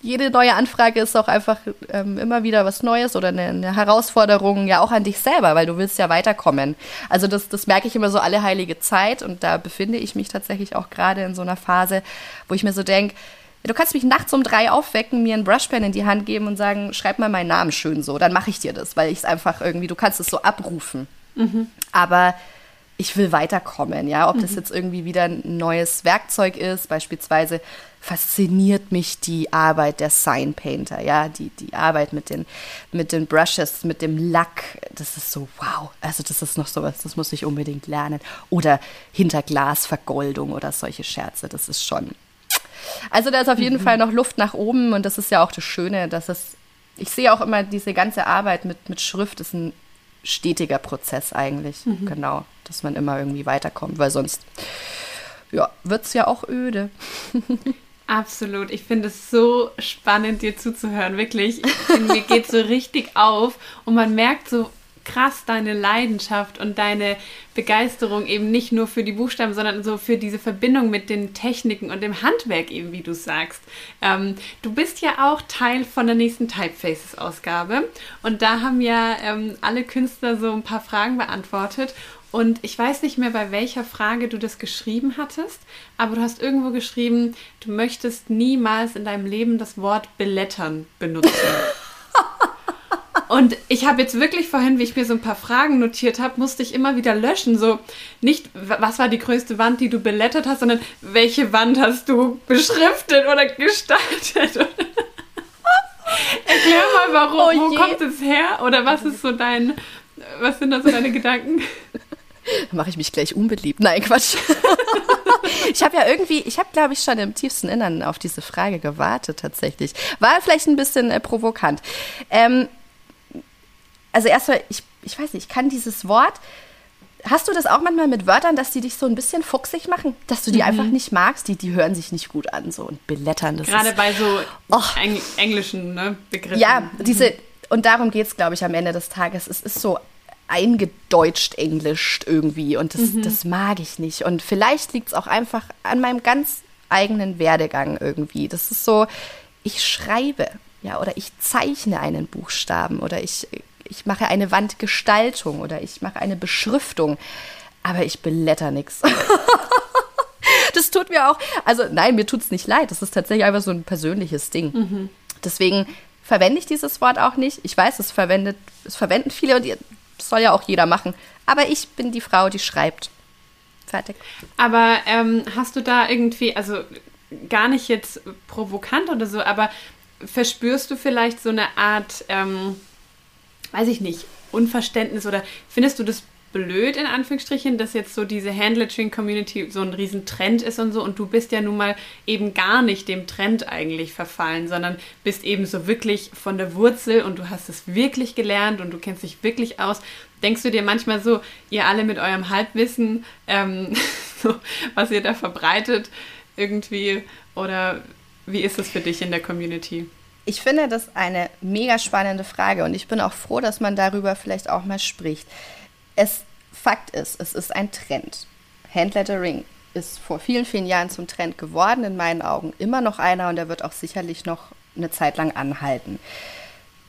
jede neue Anfrage ist auch einfach ähm, immer wieder was Neues oder eine, eine, Herausforderung, ja auch an dich selber, weil du willst ja weiterkommen. Also das, das merke ich immer so alle heilige Zeit und da befinde ich mich tatsächlich auch gerade in so einer Phase, wo ich mir so denke, Du kannst mich nachts um drei aufwecken, mir einen Brushpen in die Hand geben und sagen, schreib mal meinen Namen schön so. Dann mache ich dir das, weil ich es einfach irgendwie, du kannst es so abrufen. Mhm. Aber ich will weiterkommen, ja. Ob mhm. das jetzt irgendwie wieder ein neues Werkzeug ist, beispielsweise fasziniert mich die Arbeit der Sign Painter, ja, die, die Arbeit mit den, mit den Brushes, mit dem Lack. Das ist so, wow. Also, das ist noch sowas, das muss ich unbedingt lernen. Oder Hinterglasvergoldung oder solche Scherze, das ist schon. Also, da ist auf jeden mhm. Fall noch Luft nach oben und das ist ja auch das Schöne, dass es. Ich sehe auch immer diese ganze Arbeit mit, mit Schrift ist ein stetiger Prozess eigentlich. Mhm. Genau, dass man immer irgendwie weiterkommt, weil sonst ja, wird es ja auch öde. Absolut. Ich finde es so spannend, dir zuzuhören. Wirklich. Mir geht so richtig auf und man merkt so, krass deine Leidenschaft und deine Begeisterung eben nicht nur für die Buchstaben, sondern so für diese Verbindung mit den Techniken und dem Handwerk eben, wie du sagst. Ähm, du bist ja auch Teil von der nächsten Typefaces-Ausgabe und da haben ja ähm, alle Künstler so ein paar Fragen beantwortet und ich weiß nicht mehr, bei welcher Frage du das geschrieben hattest, aber du hast irgendwo geschrieben, du möchtest niemals in deinem Leben das Wort belettern benutzen. Und ich habe jetzt wirklich vorhin, wie ich mir so ein paar Fragen notiert habe, musste ich immer wieder löschen. So nicht, was war die größte Wand, die du belettert hast, sondern welche Wand hast du beschriftet oder gestaltet? Erklär mal, warum, oh wo kommt es her? Oder was ist so dein, was sind da so deine Gedanken? Da mache ich mich gleich unbeliebt. Nein, Quatsch. ich habe ja irgendwie, ich habe, glaube ich, schon im tiefsten Innern auf diese Frage gewartet, tatsächlich. War vielleicht ein bisschen äh, provokant. Ähm, also erstmal, ich, ich weiß nicht, ich kann dieses Wort. Hast du das auch manchmal mit Wörtern, dass die dich so ein bisschen fuchsig machen? Dass du die mhm. einfach nicht magst? Die, die hören sich nicht gut an, so und belettern. Das Gerade ist, bei so oh. Eng englischen ne, Begriffen. Ja, mhm. diese, und darum geht es, glaube ich, am Ende des Tages. Es ist so eingedeutscht englischt irgendwie und das, mhm. das mag ich nicht. Und vielleicht liegt es auch einfach an meinem ganz eigenen Werdegang irgendwie. Das ist so, ich schreibe, ja, oder ich zeichne einen Buchstaben oder ich ich mache eine Wandgestaltung oder ich mache eine Beschriftung, aber ich blätter nichts. Das tut mir auch, also nein, mir tut es nicht leid. Das ist tatsächlich einfach so ein persönliches Ding. Mhm. Deswegen verwende ich dieses Wort auch nicht. Ich weiß, es verwendet, es verwenden viele und das soll ja auch jeder machen. Aber ich bin die Frau, die schreibt. Fertig. Aber ähm, hast du da irgendwie, also gar nicht jetzt provokant oder so, aber verspürst du vielleicht so eine Art ähm, weiß ich nicht, Unverständnis oder findest du das blöd in Anführungsstrichen, dass jetzt so diese Handlettering Community so ein Riesentrend ist und so und du bist ja nun mal eben gar nicht dem Trend eigentlich verfallen, sondern bist eben so wirklich von der Wurzel und du hast es wirklich gelernt und du kennst dich wirklich aus. Denkst du dir manchmal so, ihr alle mit eurem Halbwissen, ähm, so, was ihr da verbreitet irgendwie oder wie ist es für dich in der Community? Ich finde das eine mega spannende Frage und ich bin auch froh, dass man darüber vielleicht auch mal spricht. Es Fakt ist, es ist ein Trend. Handlettering ist vor vielen, vielen Jahren zum Trend geworden, in meinen Augen immer noch einer und er wird auch sicherlich noch eine Zeit lang anhalten.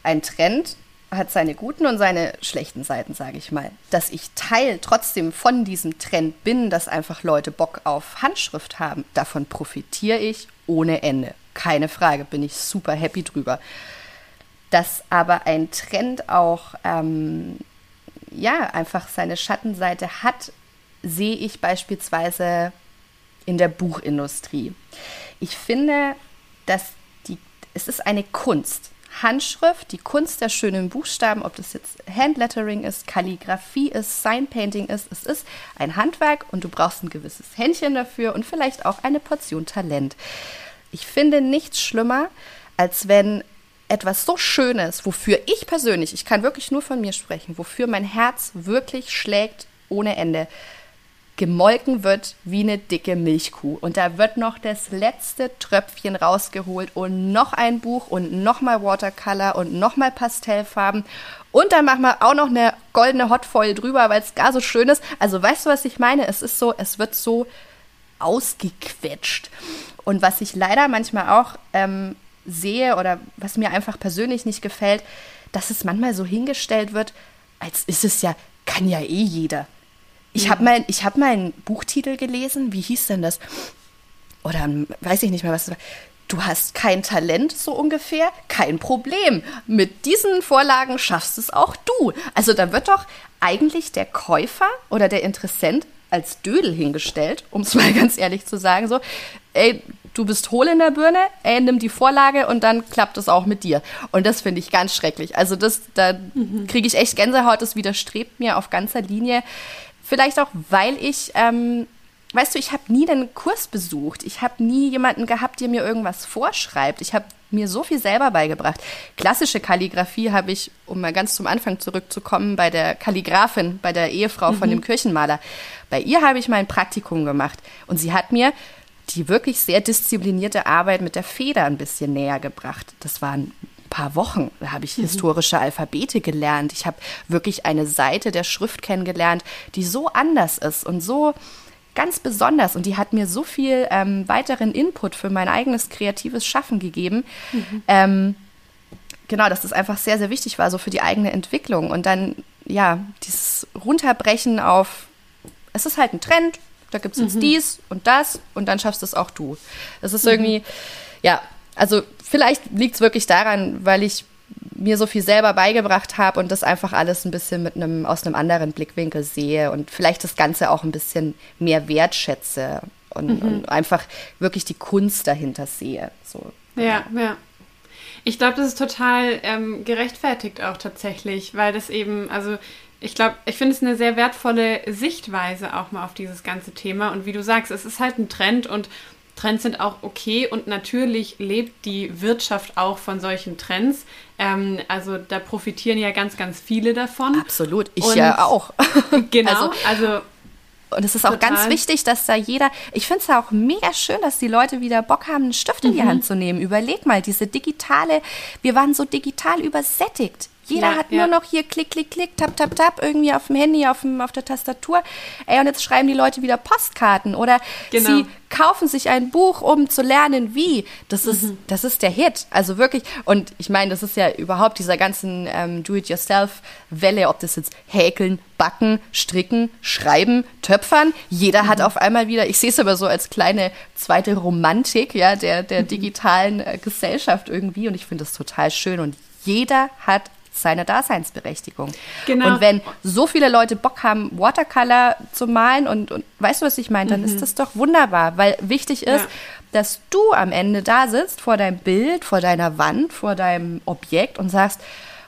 Ein Trend hat seine guten und seine schlechten Seiten, sage ich mal. Dass ich Teil trotzdem von diesem Trend bin, dass einfach Leute Bock auf Handschrift haben, davon profitiere ich ohne Ende keine Frage, bin ich super happy drüber. Dass aber ein Trend auch, ähm, ja, einfach seine Schattenseite hat, sehe ich beispielsweise in der Buchindustrie. Ich finde, dass es ist eine Kunst. Handschrift, die Kunst der schönen Buchstaben, ob das jetzt Handlettering ist, Kalligrafie ist, Signpainting ist, es ist ein Handwerk und du brauchst ein gewisses Händchen dafür und vielleicht auch eine Portion Talent. Ich finde nichts schlimmer, als wenn etwas so Schönes, wofür ich persönlich, ich kann wirklich nur von mir sprechen, wofür mein Herz wirklich schlägt ohne Ende, gemolken wird wie eine dicke Milchkuh. Und da wird noch das letzte Tröpfchen rausgeholt und noch ein Buch und nochmal Watercolor und nochmal Pastellfarben. Und dann machen wir auch noch eine goldene Hotfoil drüber, weil es gar so schön ist. Also weißt du, was ich meine? Es ist so, es wird so ausgequetscht. Und was ich leider manchmal auch ähm, sehe oder was mir einfach persönlich nicht gefällt, dass es manchmal so hingestellt wird, als ist es ja, kann ja eh jeder. Ich habe mal, hab mal einen Buchtitel gelesen, wie hieß denn das? Oder weiß ich nicht mehr, was es war. Du hast kein Talent, so ungefähr, kein Problem. Mit diesen Vorlagen schaffst es auch du. Also da wird doch eigentlich der Käufer oder der Interessent als Dödel hingestellt, um es mal ganz ehrlich zu sagen, so, ey, du bist hohl in der Birne, ey, nimm die Vorlage und dann klappt es auch mit dir. Und das finde ich ganz schrecklich. Also das, da mhm. kriege ich echt Gänsehaut, das widerstrebt mir auf ganzer Linie. Vielleicht auch, weil ich, ähm, weißt du, ich habe nie einen Kurs besucht. Ich habe nie jemanden gehabt, der mir irgendwas vorschreibt. Ich habe mir so viel selber beigebracht. Klassische Kalligrafie habe ich, um mal ganz zum Anfang zurückzukommen, bei der Kalligrafin, bei der Ehefrau mhm. von dem Kirchenmaler. Bei ihr habe ich mein Praktikum gemacht und sie hat mir die wirklich sehr disziplinierte Arbeit mit der Feder ein bisschen näher gebracht. Das waren paar Wochen. Da habe ich mhm. historische Alphabete gelernt. Ich habe wirklich eine Seite der Schrift kennengelernt, die so anders ist und so ganz besonders. Und die hat mir so viel ähm, weiteren Input für mein eigenes kreatives Schaffen gegeben. Mhm. Ähm, genau, dass das einfach sehr, sehr wichtig war, so für die eigene Entwicklung. Und dann, ja, dieses Runterbrechen auf, es ist halt ein Trend, da gibt es jetzt mhm. dies und das und dann schaffst es auch du. Das ist mhm. irgendwie, ja, also vielleicht liegt es wirklich daran, weil ich mir so viel selber beigebracht habe und das einfach alles ein bisschen mit einem aus einem anderen Blickwinkel sehe und vielleicht das Ganze auch ein bisschen mehr wertschätze und, mhm. und einfach wirklich die Kunst dahinter sehe. So. Ja, ja. Ich glaube, das ist total ähm, gerechtfertigt auch tatsächlich, weil das eben, also ich glaube, ich finde es eine sehr wertvolle Sichtweise auch mal auf dieses ganze Thema. Und wie du sagst, es ist halt ein Trend und Trends sind auch okay und natürlich lebt die Wirtschaft auch von solchen Trends. Ähm, also da profitieren ja ganz, ganz viele davon. Absolut, ich und ja auch. Genau, also, also und es ist auch ganz wichtig, dass da jeder, ich finde es ja auch mega schön, dass die Leute wieder Bock haben, einen Stift in die mhm. Hand zu nehmen. Überleg mal, diese digitale, wir waren so digital übersättigt. Jeder ja, hat ja. nur noch hier klick, klick, klick, tap, tap, tap, irgendwie auf dem Handy, auf, dem, auf der Tastatur. Ey, und jetzt schreiben die Leute wieder Postkarten oder genau. sie kaufen sich ein Buch, um zu lernen, wie. Das ist, mhm. das ist der Hit. Also wirklich, und ich meine, das ist ja überhaupt dieser ganzen ähm, Do-it-yourself-Welle, ob das jetzt häkeln, backen, stricken, schreiben, töpfern. Jeder mhm. hat auf einmal wieder, ich sehe es aber so als kleine zweite Romantik, ja, der, der mhm. digitalen äh, Gesellschaft irgendwie. Und ich finde das total schön. Und jeder hat seine Daseinsberechtigung. Genau. Und wenn so viele Leute Bock haben, Watercolor zu malen und, und weißt du, was ich meine, dann mhm. ist das doch wunderbar, weil wichtig ist, ja. dass du am Ende da sitzt vor deinem Bild, vor deiner Wand, vor deinem Objekt und sagst,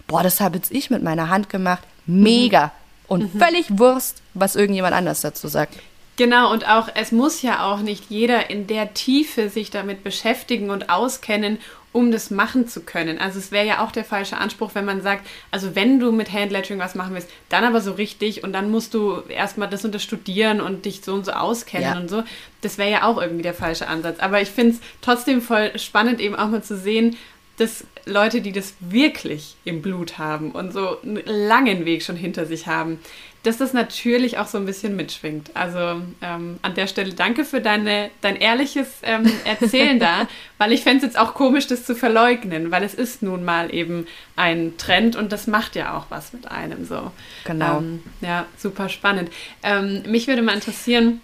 boah, das habe jetzt ich mit meiner Hand gemacht, mega. Mhm. Und mhm. völlig Wurst, was irgendjemand anders dazu sagt. Genau, und auch es muss ja auch nicht jeder in der Tiefe sich damit beschäftigen und auskennen, um das machen zu können. Also es wäre ja auch der falsche Anspruch, wenn man sagt, also wenn du mit Handlettering was machen willst, dann aber so richtig und dann musst du erstmal das und das studieren und dich so und so auskennen ja. und so. Das wäre ja auch irgendwie der falsche Ansatz. Aber ich finde es trotzdem voll spannend, eben auch mal zu sehen, dass Leute, die das wirklich im Blut haben und so einen langen Weg schon hinter sich haben, dass das natürlich auch so ein bisschen mitschwingt. Also ähm, an der Stelle danke für deine, dein ehrliches ähm, Erzählen da, weil ich fände es jetzt auch komisch, das zu verleugnen, weil es ist nun mal eben ein Trend und das macht ja auch was mit einem so. Genau. Ähm, ja, super spannend. Ähm, mich würde mal interessieren.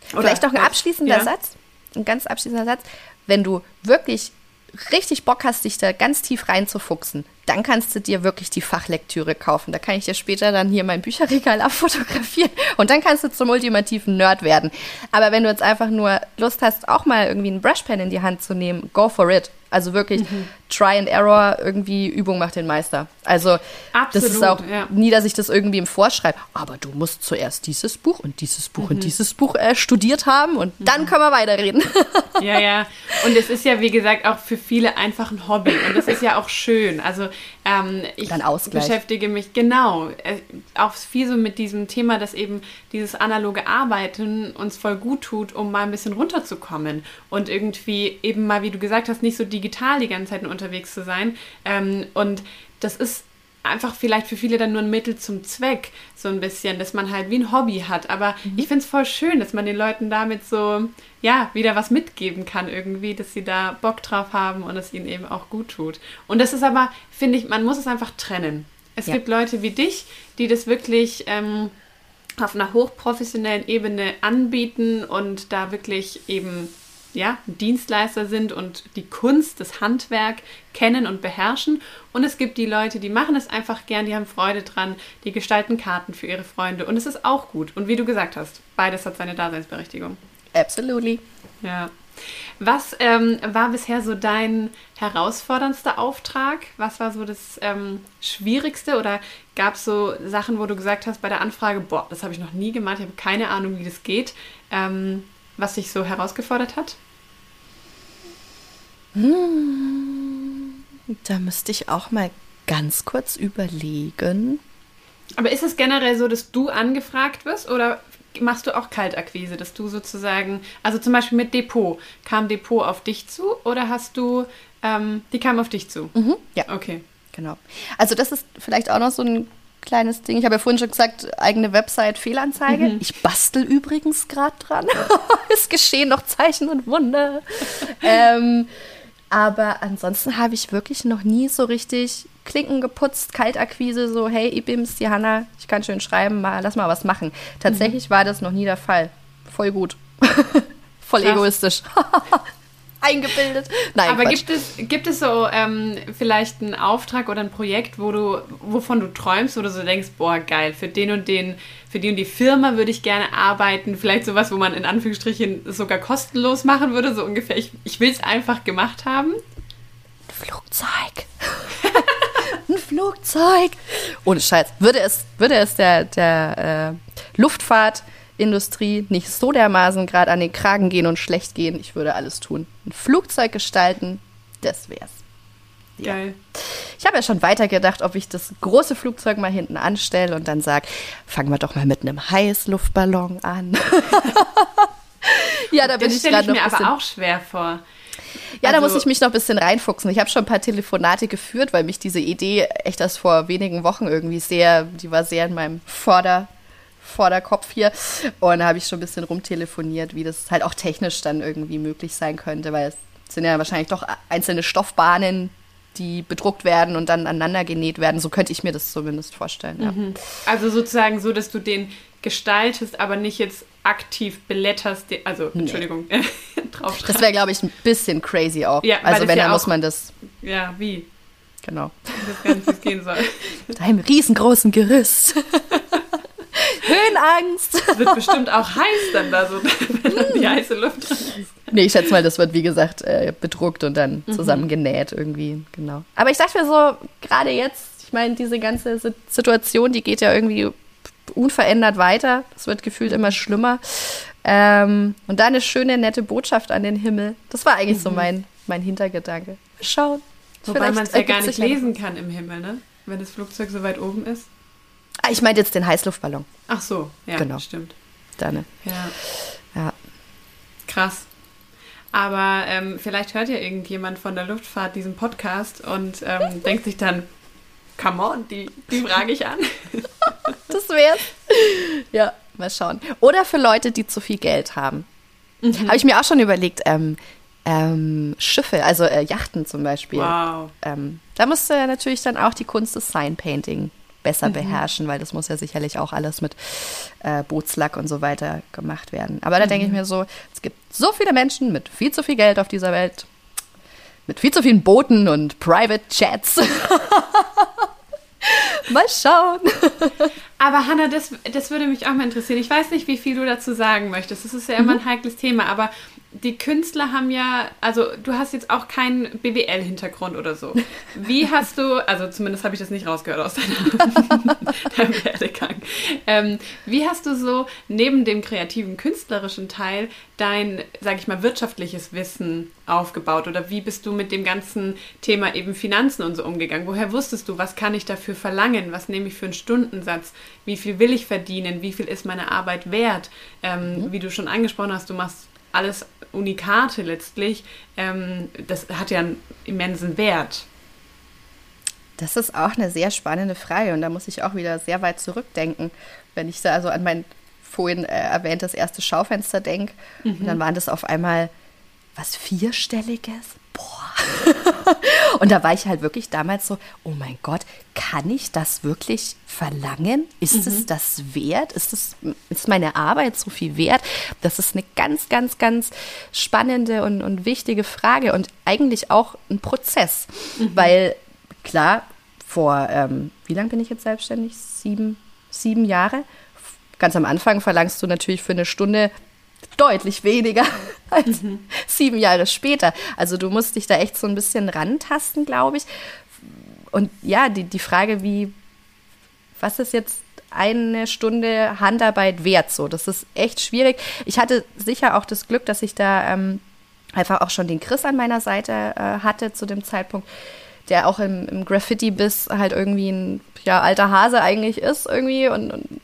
Vielleicht noch ein abschließender ja? Satz, ein ganz abschließender Satz. Wenn du wirklich richtig Bock hast, dich da ganz tief reinzufuchsen, dann kannst du dir wirklich die Fachlektüre kaufen. Da kann ich dir später dann hier mein Bücherregal abfotografieren und dann kannst du zum ultimativen Nerd werden. Aber wenn du jetzt einfach nur Lust hast, auch mal irgendwie einen Brushpen in die Hand zu nehmen, go for it. Also wirklich mhm. Try and Error, irgendwie Übung macht den Meister. Also Absolut, das ist auch ja. nie, dass ich das irgendwie im Vorschreibe. Aber du musst zuerst dieses Buch und dieses Buch mhm. und dieses Buch äh, studiert haben und mhm. dann können wir weiterreden. Ja, ja. Und es ist ja, wie gesagt, auch für viele einfach ein Hobby. Und das ist ja auch schön. Also ähm, ich beschäftige mich genau äh, auch viel so mit diesem Thema, dass eben dieses analoge Arbeiten uns voll gut tut, um mal ein bisschen runterzukommen und irgendwie eben mal, wie du gesagt hast, nicht so digital die ganze Zeit nur unterwegs zu sein. Ähm, und das ist einfach vielleicht für viele dann nur ein Mittel zum Zweck, so ein bisschen, dass man halt wie ein Hobby hat. Aber mhm. ich finde es voll schön, dass man den Leuten damit so, ja, wieder was mitgeben kann irgendwie, dass sie da Bock drauf haben und es ihnen eben auch gut tut. Und das ist aber, finde ich, man muss es einfach trennen. Es ja. gibt Leute wie dich, die das wirklich ähm, auf einer hochprofessionellen Ebene anbieten und da wirklich eben ja, Dienstleister sind und die Kunst, das Handwerk kennen und beherrschen. Und es gibt die Leute, die machen es einfach gern, die haben Freude dran, die gestalten Karten für ihre Freunde. Und es ist auch gut. Und wie du gesagt hast, beides hat seine Daseinsberechtigung. Absolutely. Ja. Was ähm, war bisher so dein herausforderndster Auftrag? Was war so das ähm, Schwierigste? Oder gab es so Sachen, wo du gesagt hast bei der Anfrage, boah, das habe ich noch nie gemacht, ich habe keine Ahnung, wie das geht, ähm, was dich so herausgefordert hat? Hm, da müsste ich auch mal ganz kurz überlegen. Aber ist es generell so, dass du angefragt wirst oder machst du auch Kaltakquise, dass du sozusagen, also zum Beispiel mit Depot, kam Depot auf dich zu oder hast du, ähm, die kam auf dich zu? Mhm, ja. Okay. Genau. Also das ist vielleicht auch noch so ein kleines Ding. Ich habe ja vorhin schon gesagt, eigene Website, Fehlanzeige. Mhm. Ich bastel übrigens gerade dran. es geschehen noch Zeichen und Wunder. ähm, aber ansonsten habe ich wirklich noch nie so richtig Klinken geputzt, Kaltakquise, so, hey, Ibims, die Hanna, ich kann schön schreiben, mal, lass mal was machen. Tatsächlich mhm. war das noch nie der Fall. Voll gut. Voll Krass. egoistisch. Eingebildet. Nein, Aber gibt es, gibt es so ähm, vielleicht einen Auftrag oder ein Projekt, wo du, wovon du träumst, wo du so denkst, boah, geil, für den und den, für die und die Firma würde ich gerne arbeiten. Vielleicht sowas, wo man in Anführungsstrichen sogar kostenlos machen würde, so ungefähr. Ich, ich will es einfach gemacht haben. Flugzeug. ein Flugzeug. Ohne Scheiß. Würde es, würde es der, der äh, Luftfahrtindustrie nicht so dermaßen gerade an den Kragen gehen und schlecht gehen, ich würde alles tun. Ein Flugzeug gestalten, das wär's. Ja. Geil. Ich habe ja schon weitergedacht, ob ich das große Flugzeug mal hinten anstelle und dann sage, fangen wir doch mal mit einem Heißluftballon an. ja, da bin das ich gerade noch mir aber auch schwer vor. Ja, also, da muss ich mich noch ein bisschen reinfuchsen. Ich habe schon ein paar Telefonate geführt, weil mich diese Idee echt erst vor wenigen Wochen irgendwie sehr, die war sehr in meinem Vorder, Vorderkopf hier. Und da habe ich schon ein bisschen rumtelefoniert, wie das halt auch technisch dann irgendwie möglich sein könnte, weil es sind ja wahrscheinlich doch einzelne Stoffbahnen, die bedruckt werden und dann aneinander genäht werden. So könnte ich mir das zumindest vorstellen. Ja. Mhm. Also sozusagen so, dass du den gestaltest, aber nicht jetzt aktiv beletterst, also nee. Entschuldigung, drauf Das wäre, glaube ich, ein bisschen crazy auch. Ja, also wenn, ja dann muss man das. Ja, wie? Genau. Weiß gar nicht, wie es gehen soll. Mit einem riesengroßen Gerüst. Höhenangst. Es wird bestimmt auch heiß dann da so, wenn dann die heiße Luft drin ist. Nee, ich schätze mal, das wird wie gesagt äh, bedruckt und dann mhm. zusammengenäht irgendwie, genau. Aber ich dachte mir so, gerade jetzt, ich meine, diese ganze Situation, die geht ja irgendwie unverändert weiter. Es wird gefühlt immer schlimmer. Ähm, und da eine schöne, nette Botschaft an den Himmel. Das war eigentlich mhm. so mein, mein Hintergedanke. Schauen. Wobei man es ja gar nicht lesen kann im Himmel, ne? Wenn das Flugzeug so weit oben ist. Ah, ich meinte jetzt den Heißluftballon. Ach so, ja, genau. stimmt. Dann. Ja. ja. Krass. Aber ähm, vielleicht hört ja irgendjemand von der Luftfahrt diesen Podcast und ähm, denkt sich dann, come on, die, die frage ich an. das wär's. Ja, mal schauen. Oder für Leute, die zu viel Geld haben. Mhm. Habe ich mir auch schon überlegt, ähm, ähm, Schiffe, also äh, Yachten zum Beispiel. Wow. Ähm, da musste natürlich dann auch die Kunst des Signpainting besser mhm. beherrschen, weil das muss ja sicherlich auch alles mit äh, Bootslack und so weiter gemacht werden. Aber da mhm. denke ich mir so, es gibt so viele Menschen mit viel zu viel Geld auf dieser Welt. mit viel zu vielen Booten und Private Chats. mal schauen. Aber Hanna, das, das würde mich auch mal interessieren. Ich weiß nicht, wie viel du dazu sagen möchtest. Das ist ja immer mhm. ein heikles Thema, aber die Künstler haben ja, also du hast jetzt auch keinen BWL-Hintergrund oder so. Wie hast du, also zumindest habe ich das nicht rausgehört aus deinem Werdegang. Ähm, wie hast du so neben dem kreativen, künstlerischen Teil dein, sage ich mal, wirtschaftliches Wissen aufgebaut? Oder wie bist du mit dem ganzen Thema eben Finanzen und so umgegangen? Woher wusstest du, was kann ich dafür verlangen? Was nehme ich für einen Stundensatz? Wie viel will ich verdienen? Wie viel ist meine Arbeit wert? Ähm, mhm. Wie du schon angesprochen hast, du machst alles Unikate letztlich, ähm, das hat ja einen immensen Wert. Das ist auch eine sehr spannende Frage und da muss ich auch wieder sehr weit zurückdenken, wenn ich da also an mein vorhin äh, erwähntes erste Schaufenster denke. Mhm. Und dann waren das auf einmal was Vierstelliges boah. und da war ich halt wirklich damals so, oh mein Gott, kann ich das wirklich verlangen? Ist mhm. es das wert? Ist, es, ist meine Arbeit so viel wert? Das ist eine ganz, ganz, ganz spannende und, und wichtige Frage und eigentlich auch ein Prozess, mhm. weil klar, vor, ähm, wie lange bin ich jetzt selbstständig? Sieben, sieben Jahre. Ganz am Anfang verlangst du natürlich für eine Stunde deutlich weniger als mhm. sieben Jahre später. Also du musst dich da echt so ein bisschen rantasten, glaube ich. Und ja, die, die Frage, wie, was ist jetzt eine Stunde Handarbeit wert? So, das ist echt schwierig. Ich hatte sicher auch das Glück, dass ich da ähm, einfach auch schon den Chris an meiner Seite äh, hatte zu dem Zeitpunkt, der auch im, im Graffiti-Biss halt irgendwie ein ja, alter Hase eigentlich ist irgendwie und, und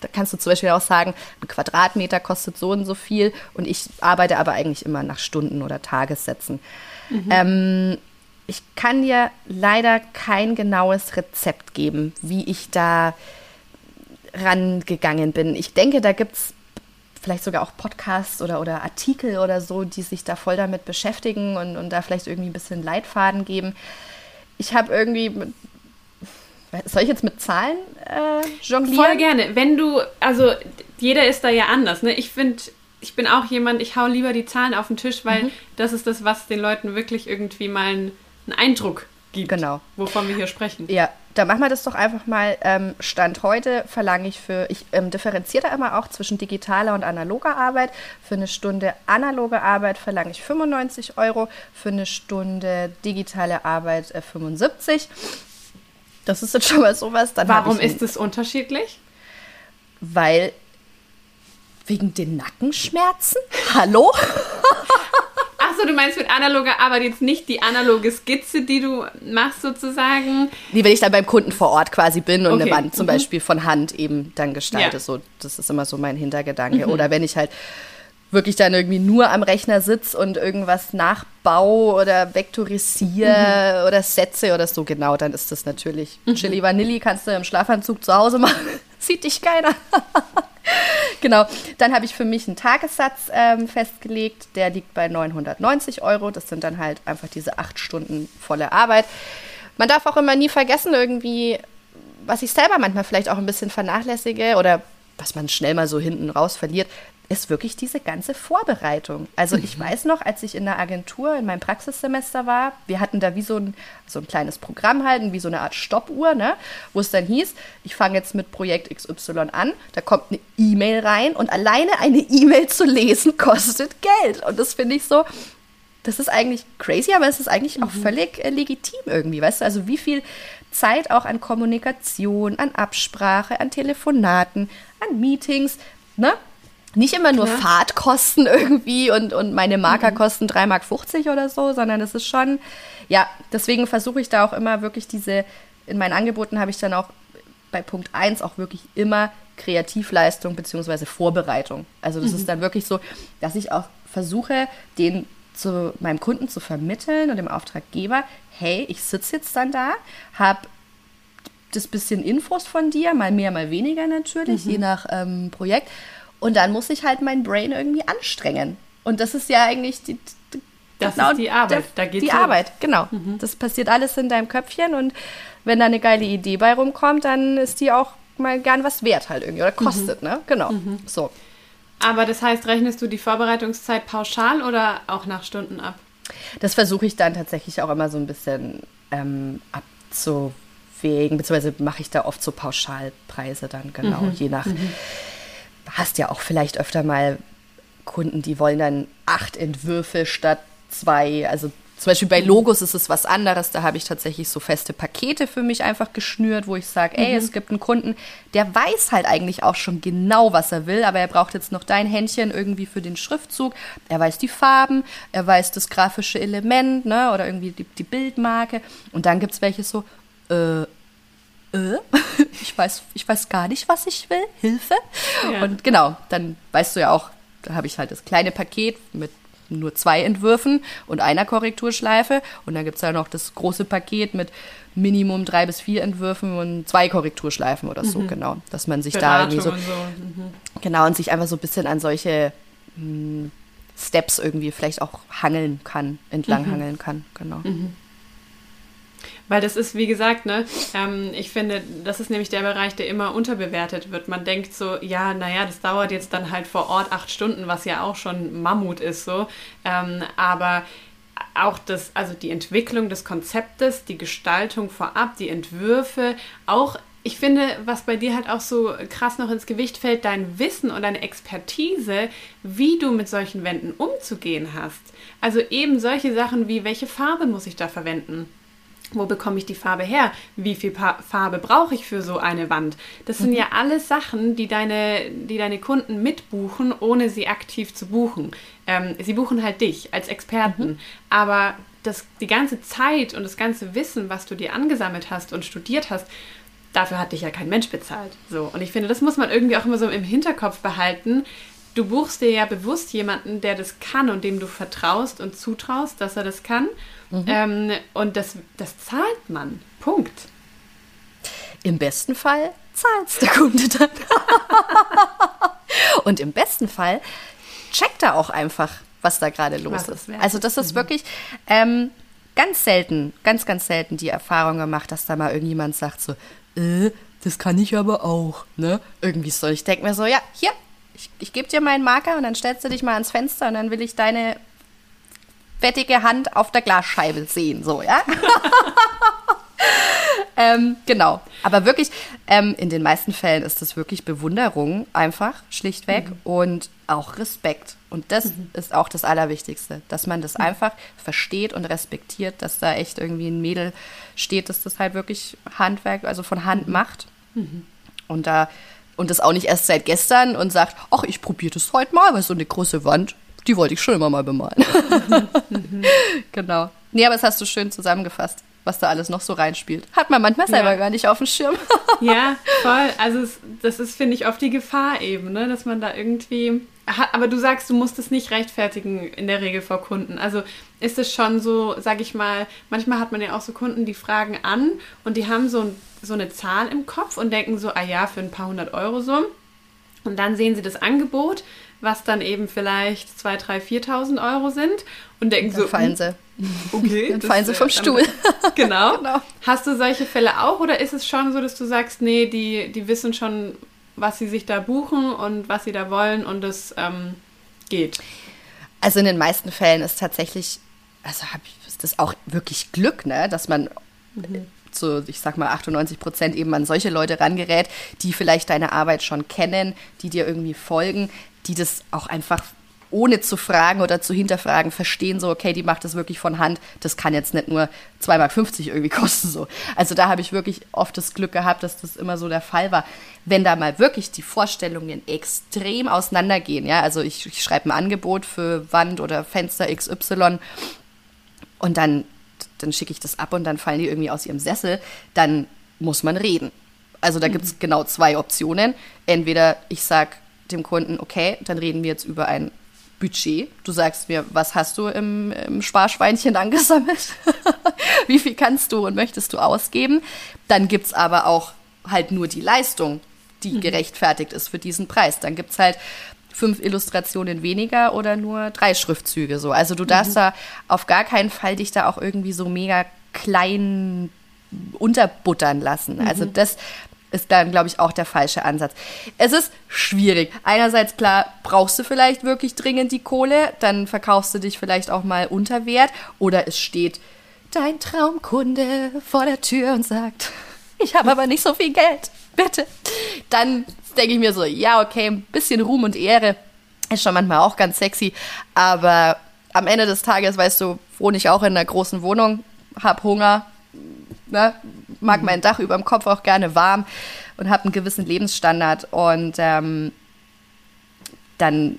da kannst du zum Beispiel auch sagen, ein Quadratmeter kostet so und so viel und ich arbeite aber eigentlich immer nach Stunden oder Tagessätzen. Mhm. Ähm, ich kann dir leider kein genaues Rezept geben, wie ich da rangegangen bin. Ich denke, da gibt es vielleicht sogar auch Podcasts oder, oder Artikel oder so, die sich da voll damit beschäftigen und, und da vielleicht irgendwie ein bisschen Leitfaden geben. Ich habe irgendwie soll ich jetzt mit Zahlen äh, jonglieren? Voll gerne. Wenn du, also jeder ist da ja anders. Ne? Ich finde, ich bin auch jemand, ich hau lieber die Zahlen auf den Tisch, weil mhm. das ist das, was den Leuten wirklich irgendwie mal einen, einen Eindruck gibt. Genau. Wovon wir hier sprechen. Ja, da machen wir das doch einfach mal. Ähm, Stand heute verlange ich für, ich ähm, differenziere da immer auch zwischen digitaler und analoger Arbeit. Für eine Stunde analoge Arbeit verlange ich 95 Euro, für eine Stunde digitale Arbeit äh, 75. Das ist jetzt schon mal sowas. Dann Warum ist es unterschiedlich? Weil wegen den Nackenschmerzen? Hallo? Achso, du meinst mit analoger Arbeit jetzt nicht die analoge Skizze, die du machst sozusagen? Nee, wenn ich dann beim Kunden vor Ort quasi bin und okay. eine Wand zum mhm. Beispiel von Hand eben dann gestalte. Ja. So, das ist immer so mein Hintergedanke. Mhm. Oder wenn ich halt wirklich dann irgendwie nur am Rechner sitze und irgendwas nachbaue oder vektorisiere mhm. oder setze oder so, genau, dann ist das natürlich mhm. Chili Vanilli kannst du im Schlafanzug zu Hause machen. Sieht dich keiner. genau, dann habe ich für mich einen Tagessatz ähm, festgelegt, der liegt bei 990 Euro. Das sind dann halt einfach diese acht Stunden volle Arbeit. Man darf auch immer nie vergessen, irgendwie, was ich selber manchmal vielleicht auch ein bisschen vernachlässige oder was man schnell mal so hinten raus verliert, ist wirklich diese ganze Vorbereitung. Also ich mhm. weiß noch, als ich in der Agentur in meinem Praxissemester war, wir hatten da wie so ein, so ein kleines Programm halten, wie so eine Art Stoppuhr, ne? wo es dann hieß, ich fange jetzt mit Projekt XY an, da kommt eine E-Mail rein und alleine eine E-Mail zu lesen kostet Geld. Und das finde ich so, das ist eigentlich crazy, aber es ist eigentlich mhm. auch völlig äh, legitim irgendwie, weißt du? Also wie viel Zeit auch an Kommunikation, an Absprache, an Telefonaten, an Meetings, ne? Nicht immer nur Klar. Fahrtkosten irgendwie und, und meine Marker mhm. kosten 3,50 Mark oder so, sondern es ist schon, ja, deswegen versuche ich da auch immer wirklich diese, in meinen Angeboten habe ich dann auch bei Punkt 1 auch wirklich immer Kreativleistung bzw. Vorbereitung. Also das mhm. ist dann wirklich so, dass ich auch versuche, den zu meinem Kunden zu vermitteln und dem Auftraggeber, hey, ich sitze jetzt dann da, habe das bisschen Infos von dir, mal mehr, mal weniger natürlich, mhm. je nach ähm, Projekt und dann muss ich halt mein Brain irgendwie anstrengen. Und das ist ja eigentlich die, die das genau ist die Arbeit. Da geht's die los. Arbeit, genau. Mhm. Das passiert alles in deinem Köpfchen und wenn da eine geile Idee bei rumkommt, dann ist die auch mal gern was wert halt irgendwie oder kostet, mhm. ne? Genau. Mhm. So. Aber das heißt, rechnest du die Vorbereitungszeit pauschal oder auch nach Stunden ab? Das versuche ich dann tatsächlich auch immer so ein bisschen ähm, abzuwägen, beziehungsweise mache ich da oft so Pauschalpreise dann, genau, mhm. je nach. Hast ja auch vielleicht öfter mal Kunden, die wollen dann acht Entwürfe statt zwei, also zum Beispiel bei Logos ist es was anderes. Da habe ich tatsächlich so feste Pakete für mich einfach geschnürt, wo ich sage, ey, mhm. es gibt einen Kunden, der weiß halt eigentlich auch schon genau, was er will, aber er braucht jetzt noch dein Händchen irgendwie für den Schriftzug. Er weiß die Farben, er weiß das grafische Element, ne, oder irgendwie die, die Bildmarke. Und dann gibt es welche so, äh, äh, ich weiß, ich weiß gar nicht, was ich will. Hilfe. Ja. Und genau, dann weißt du ja auch, da habe ich halt das kleine Paket mit nur zwei Entwürfen und einer Korrekturschleife. Und dann gibt es ja noch das große Paket mit Minimum drei bis vier Entwürfen und zwei Korrekturschleifen oder so, mhm. genau. Dass man sich Beratung da irgendwie so, so. Mhm. Genau, und sich einfach so ein bisschen an solche mh, hm, Steps irgendwie vielleicht auch hangeln kann, entlang mhm. hangeln kann, genau. Weil das ist, wie gesagt, ne, ähm, ich finde, das ist nämlich der Bereich, der immer unterbewertet wird. Man denkt so, ja, naja, das dauert jetzt dann halt vor Ort acht Stunden, was ja auch schon Mammut ist so. Ähm, aber auch das, also die Entwicklung des Konzeptes, die Gestaltung vorab, die Entwürfe, auch ich finde, was bei dir halt auch so krass noch ins Gewicht fällt, dein Wissen und deine Expertise, wie du mit solchen Wänden umzugehen hast. Also eben solche Sachen wie, welche Farbe muss ich da verwenden? Wo bekomme ich die Farbe her? Wie viel pa Farbe brauche ich für so eine Wand? Das sind mhm. ja alles Sachen, die deine, die deine Kunden mitbuchen, ohne sie aktiv zu buchen. Ähm, sie buchen halt dich als Experten. Mhm. Aber das, die ganze Zeit und das ganze Wissen, was du dir angesammelt hast und studiert hast, dafür hat dich ja kein Mensch bezahlt. So. Und ich finde, das muss man irgendwie auch immer so im Hinterkopf behalten. Du buchst dir ja bewusst jemanden, der das kann und dem du vertraust und zutraust, dass er das kann. Mhm. Ähm, und das, das zahlt man. Punkt. Im besten Fall zahlt der Kunde dann. und im besten Fall checkt er auch einfach, was da gerade los ist. Also das ist mhm. wirklich ähm, ganz selten, ganz, ganz selten die Erfahrung gemacht, dass da mal irgendjemand sagt so, äh, das kann ich aber auch, ne? Irgendwie so. Ich denke mir so, ja, hier, ich, ich gebe dir meinen Marker und dann stellst du dich mal ans Fenster und dann will ich deine fettige Hand auf der Glasscheibe sehen, so, ja? ähm, genau. Aber wirklich, ähm, in den meisten Fällen ist das wirklich Bewunderung einfach, schlichtweg, mhm. und auch Respekt. Und das mhm. ist auch das Allerwichtigste, dass man das mhm. einfach versteht und respektiert, dass da echt irgendwie ein Mädel steht, dass das halt wirklich Handwerk, also von Hand mhm. macht. Mhm. Und da und das auch nicht erst seit gestern und sagt, ach, ich probiere das heute mal, weil so eine große Wand, die wollte ich schon immer mal bemalen. Genau. Nee, aber das hast du schön zusammengefasst, was da alles noch so reinspielt. Hat man manchmal selber ja. gar nicht auf dem Schirm. ja, voll. Also es, das ist, finde ich, oft die Gefahr eben, ne? dass man da irgendwie aber du sagst, du musst es nicht rechtfertigen in der Regel vor Kunden. Also ist es schon so, sag ich mal, manchmal hat man ja auch so Kunden, die fragen an und die haben so, so eine Zahl im Kopf und denken so, ah ja, für ein paar hundert Euro so. Und dann sehen sie das Angebot, was dann eben vielleicht 2.000, 3.000, 4.000 Euro sind und denken dann so, fallen sie. Okay. dann fallen sie vom Stuhl. Genau. genau. Hast du solche Fälle auch oder ist es schon so, dass du sagst, nee, die, die wissen schon, was sie sich da buchen und was sie da wollen und es ähm, geht. Also in den meisten Fällen ist tatsächlich, also hab, ist das auch wirklich Glück, ne, dass man mhm. so, ich sag mal, 98 Prozent eben an solche Leute rangerät, die vielleicht deine Arbeit schon kennen, die dir irgendwie folgen, die das auch einfach ohne zu fragen oder zu hinterfragen, verstehen so, okay, die macht das wirklich von Hand, das kann jetzt nicht nur 2,50 Mark irgendwie kosten. So. Also da habe ich wirklich oft das Glück gehabt, dass das immer so der Fall war. Wenn da mal wirklich die Vorstellungen extrem auseinandergehen, ja, also ich, ich schreibe ein Angebot für Wand oder Fenster XY und dann, dann schicke ich das ab und dann fallen die irgendwie aus ihrem Sessel, dann muss man reden. Also da mhm. gibt es genau zwei Optionen. Entweder ich sage dem Kunden, okay, dann reden wir jetzt über ein Budget. Du sagst mir, was hast du im, im Sparschweinchen angesammelt? Wie viel kannst du und möchtest du ausgeben? Dann gibt es aber auch halt nur die Leistung, die mhm. gerechtfertigt ist für diesen Preis. Dann gibt es halt fünf Illustrationen weniger oder nur drei Schriftzüge so. Also du darfst mhm. da auf gar keinen Fall dich da auch irgendwie so mega klein unterbuttern lassen. Also mhm. Also das ist dann, glaube ich, auch der falsche Ansatz. Es ist schwierig. Einerseits, klar, brauchst du vielleicht wirklich dringend die Kohle, dann verkaufst du dich vielleicht auch mal unter Wert oder es steht dein Traumkunde vor der Tür und sagt, ich habe aber nicht so viel Geld, bitte. Dann denke ich mir so, ja, okay, ein bisschen Ruhm und Ehre ist schon manchmal auch ganz sexy, aber am Ende des Tages, weißt du, wohne ich auch in einer großen Wohnung, hab Hunger, ne, mag mein Dach über dem Kopf auch gerne warm und habe einen gewissen Lebensstandard. Und ähm, dann,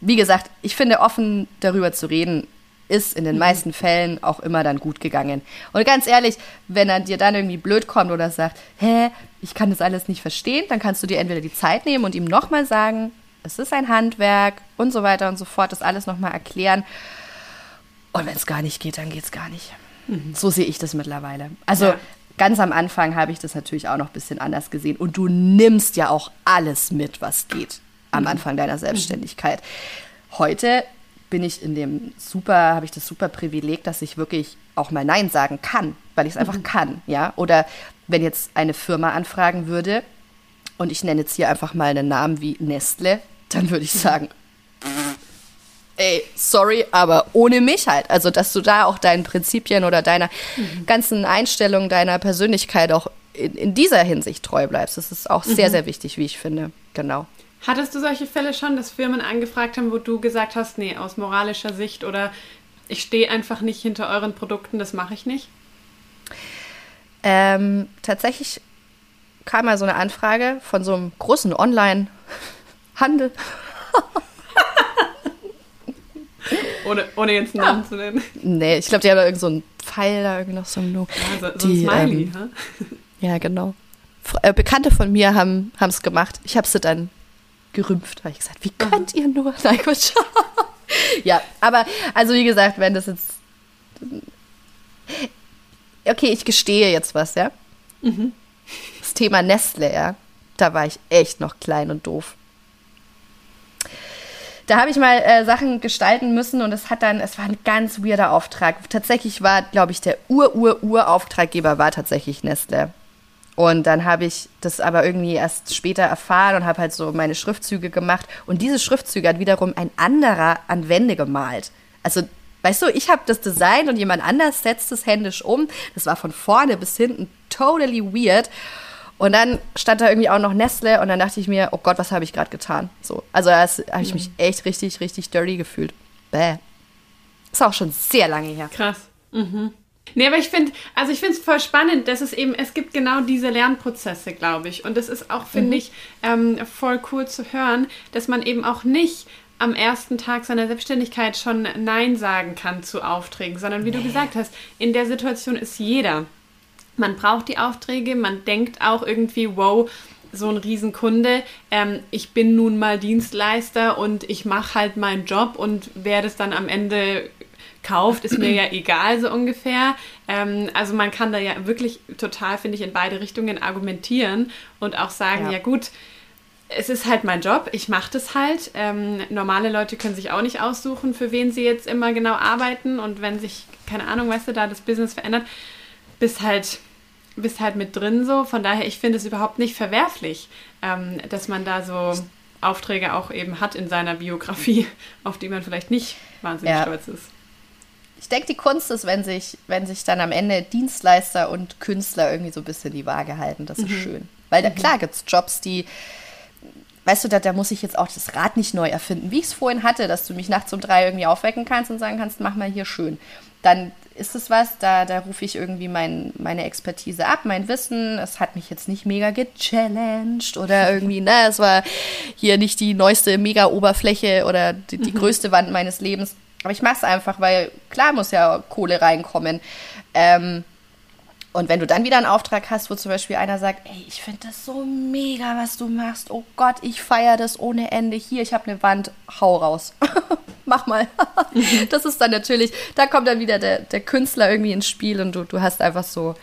wie gesagt, ich finde, offen darüber zu reden, ist in den mhm. meisten Fällen auch immer dann gut gegangen. Und ganz ehrlich, wenn er dir dann irgendwie blöd kommt oder sagt, hä, ich kann das alles nicht verstehen, dann kannst du dir entweder die Zeit nehmen und ihm nochmal sagen, es ist ein Handwerk und so weiter und so fort, das alles nochmal erklären. Und wenn es gar nicht geht, dann geht es gar nicht. Mhm. So sehe ich das mittlerweile. Also ja. ganz am Anfang habe ich das natürlich auch noch ein bisschen anders gesehen. Und du nimmst ja auch alles mit, was geht am mhm. Anfang deiner Selbstständigkeit. Heute bin ich in dem super, habe ich das super Privileg, dass ich wirklich auch mal Nein sagen kann, weil ich es einfach mhm. kann, ja. Oder wenn jetzt eine Firma anfragen würde und ich nenne jetzt hier einfach mal einen Namen wie Nestle, dann würde ich sagen, ey, sorry, aber ohne mich halt. Also, dass du da auch deinen Prinzipien oder deiner mhm. ganzen Einstellung, deiner Persönlichkeit auch in, in, dieser Hinsicht treu bleibst. Das ist auch sehr, mhm. sehr wichtig, wie ich finde. Genau. Hattest du solche Fälle schon, dass Firmen angefragt haben, wo du gesagt hast, nee, aus moralischer Sicht oder ich stehe einfach nicht hinter euren Produkten, das mache ich nicht? Ähm, tatsächlich kam mal so eine Anfrage von so einem großen Online-Handel. ohne, ohne jetzt einen Namen zu nennen. Nee, ich glaube, die haben da irgend so einen Pfeil da irgendwie noch so ein, ja, so, die, ein Smiley, ähm, Ja, genau. Äh, Bekannte von mir haben es gemacht. Ich habe sie dann gerümpft, habe ich gesagt, wie könnt ihr nur? Nein, Quatsch. ja, aber also wie gesagt, wenn das jetzt Okay, ich gestehe jetzt was, ja? Mhm. Das Thema Nestle, ja. Da war ich echt noch klein und doof. Da habe ich mal äh, Sachen gestalten müssen und es hat dann, es war ein ganz weirder Auftrag. Tatsächlich war, glaube ich, der Ur-Ur-Ur-Auftraggeber war tatsächlich Nestle. Und dann habe ich das aber irgendwie erst später erfahren und habe halt so meine Schriftzüge gemacht. Und diese Schriftzüge hat wiederum ein anderer an Wände gemalt. Also, weißt du, ich habe das Design und jemand anders setzt es händisch um. Das war von vorne bis hinten totally weird. Und dann stand da irgendwie auch noch Nestle und dann dachte ich mir, oh Gott, was habe ich gerade getan? So, also da habe ich mich mhm. echt richtig, richtig dirty gefühlt. Bäh. Ist auch schon sehr lange her. Krass. Mhm. Nee, aber ich finde, also ich finde es voll spannend, dass es eben, es gibt genau diese Lernprozesse, glaube ich. Und das ist auch, finde mhm. ich, ähm, voll cool zu hören, dass man eben auch nicht am ersten Tag seiner Selbstständigkeit schon Nein sagen kann zu Aufträgen, sondern wie nee. du gesagt hast, in der Situation ist jeder man braucht die Aufträge, man denkt auch irgendwie, wow, so ein Riesenkunde, ähm, ich bin nun mal Dienstleister und ich mache halt meinen Job und wer das dann am Ende kauft, ist mir ja egal, so ungefähr. Ähm, also man kann da ja wirklich total, finde ich, in beide Richtungen argumentieren und auch sagen, ja, ja gut, es ist halt mein Job, ich mache das halt. Ähm, normale Leute können sich auch nicht aussuchen, für wen sie jetzt immer genau arbeiten und wenn sich, keine Ahnung, weißt du, da das Business verändert, bis halt bist halt mit drin so. Von daher, ich finde es überhaupt nicht verwerflich, ähm, dass man da so Aufträge auch eben hat in seiner Biografie, auf die man vielleicht nicht wahnsinnig ja. stolz ist. Ich denke, die Kunst ist, wenn sich, wenn sich dann am Ende Dienstleister und Künstler irgendwie so ein bisschen die Waage halten. Das ist mhm. schön. Weil da, mhm. klar gibt es Jobs, die, weißt du, da, da muss ich jetzt auch das Rad nicht neu erfinden, wie ich es vorhin hatte, dass du mich nachts um drei irgendwie aufwecken kannst und sagen kannst, mach mal hier schön. Dann ist es was, da, da rufe ich irgendwie mein, meine Expertise ab, mein Wissen. Es hat mich jetzt nicht mega gechallenged oder irgendwie, ne, es war hier nicht die neueste Mega-Oberfläche oder die, die mhm. größte Wand meines Lebens. Aber ich mache es einfach, weil klar muss ja Kohle reinkommen. Ähm, und wenn du dann wieder einen Auftrag hast, wo zum Beispiel einer sagt, ey, ich finde das so mega, was du machst. Oh Gott, ich feiere das ohne Ende. Hier, ich habe eine Wand, hau raus. Mach mal. das ist dann natürlich, da kommt dann wieder der, der Künstler irgendwie ins Spiel und du, du hast einfach so,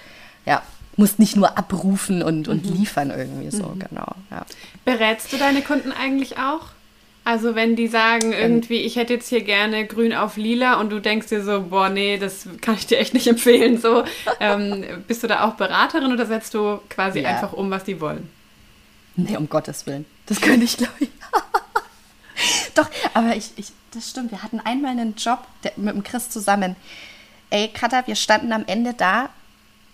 ja, musst nicht nur abrufen und, und mhm. liefern irgendwie so, mhm. genau. Ja. Berätst du deine Kunden eigentlich auch? Also wenn die sagen irgendwie, ich hätte jetzt hier gerne grün auf lila und du denkst dir so, boah, nee, das kann ich dir echt nicht empfehlen, so, ähm, bist du da auch Beraterin oder setzt du quasi ja. einfach um, was die wollen? Nee, um Gottes Willen. Das könnte ich, glaube ich. Doch, aber ich, ich, das stimmt. Wir hatten einmal einen Job der, mit dem Chris zusammen. Ey, Katha, wir standen am Ende da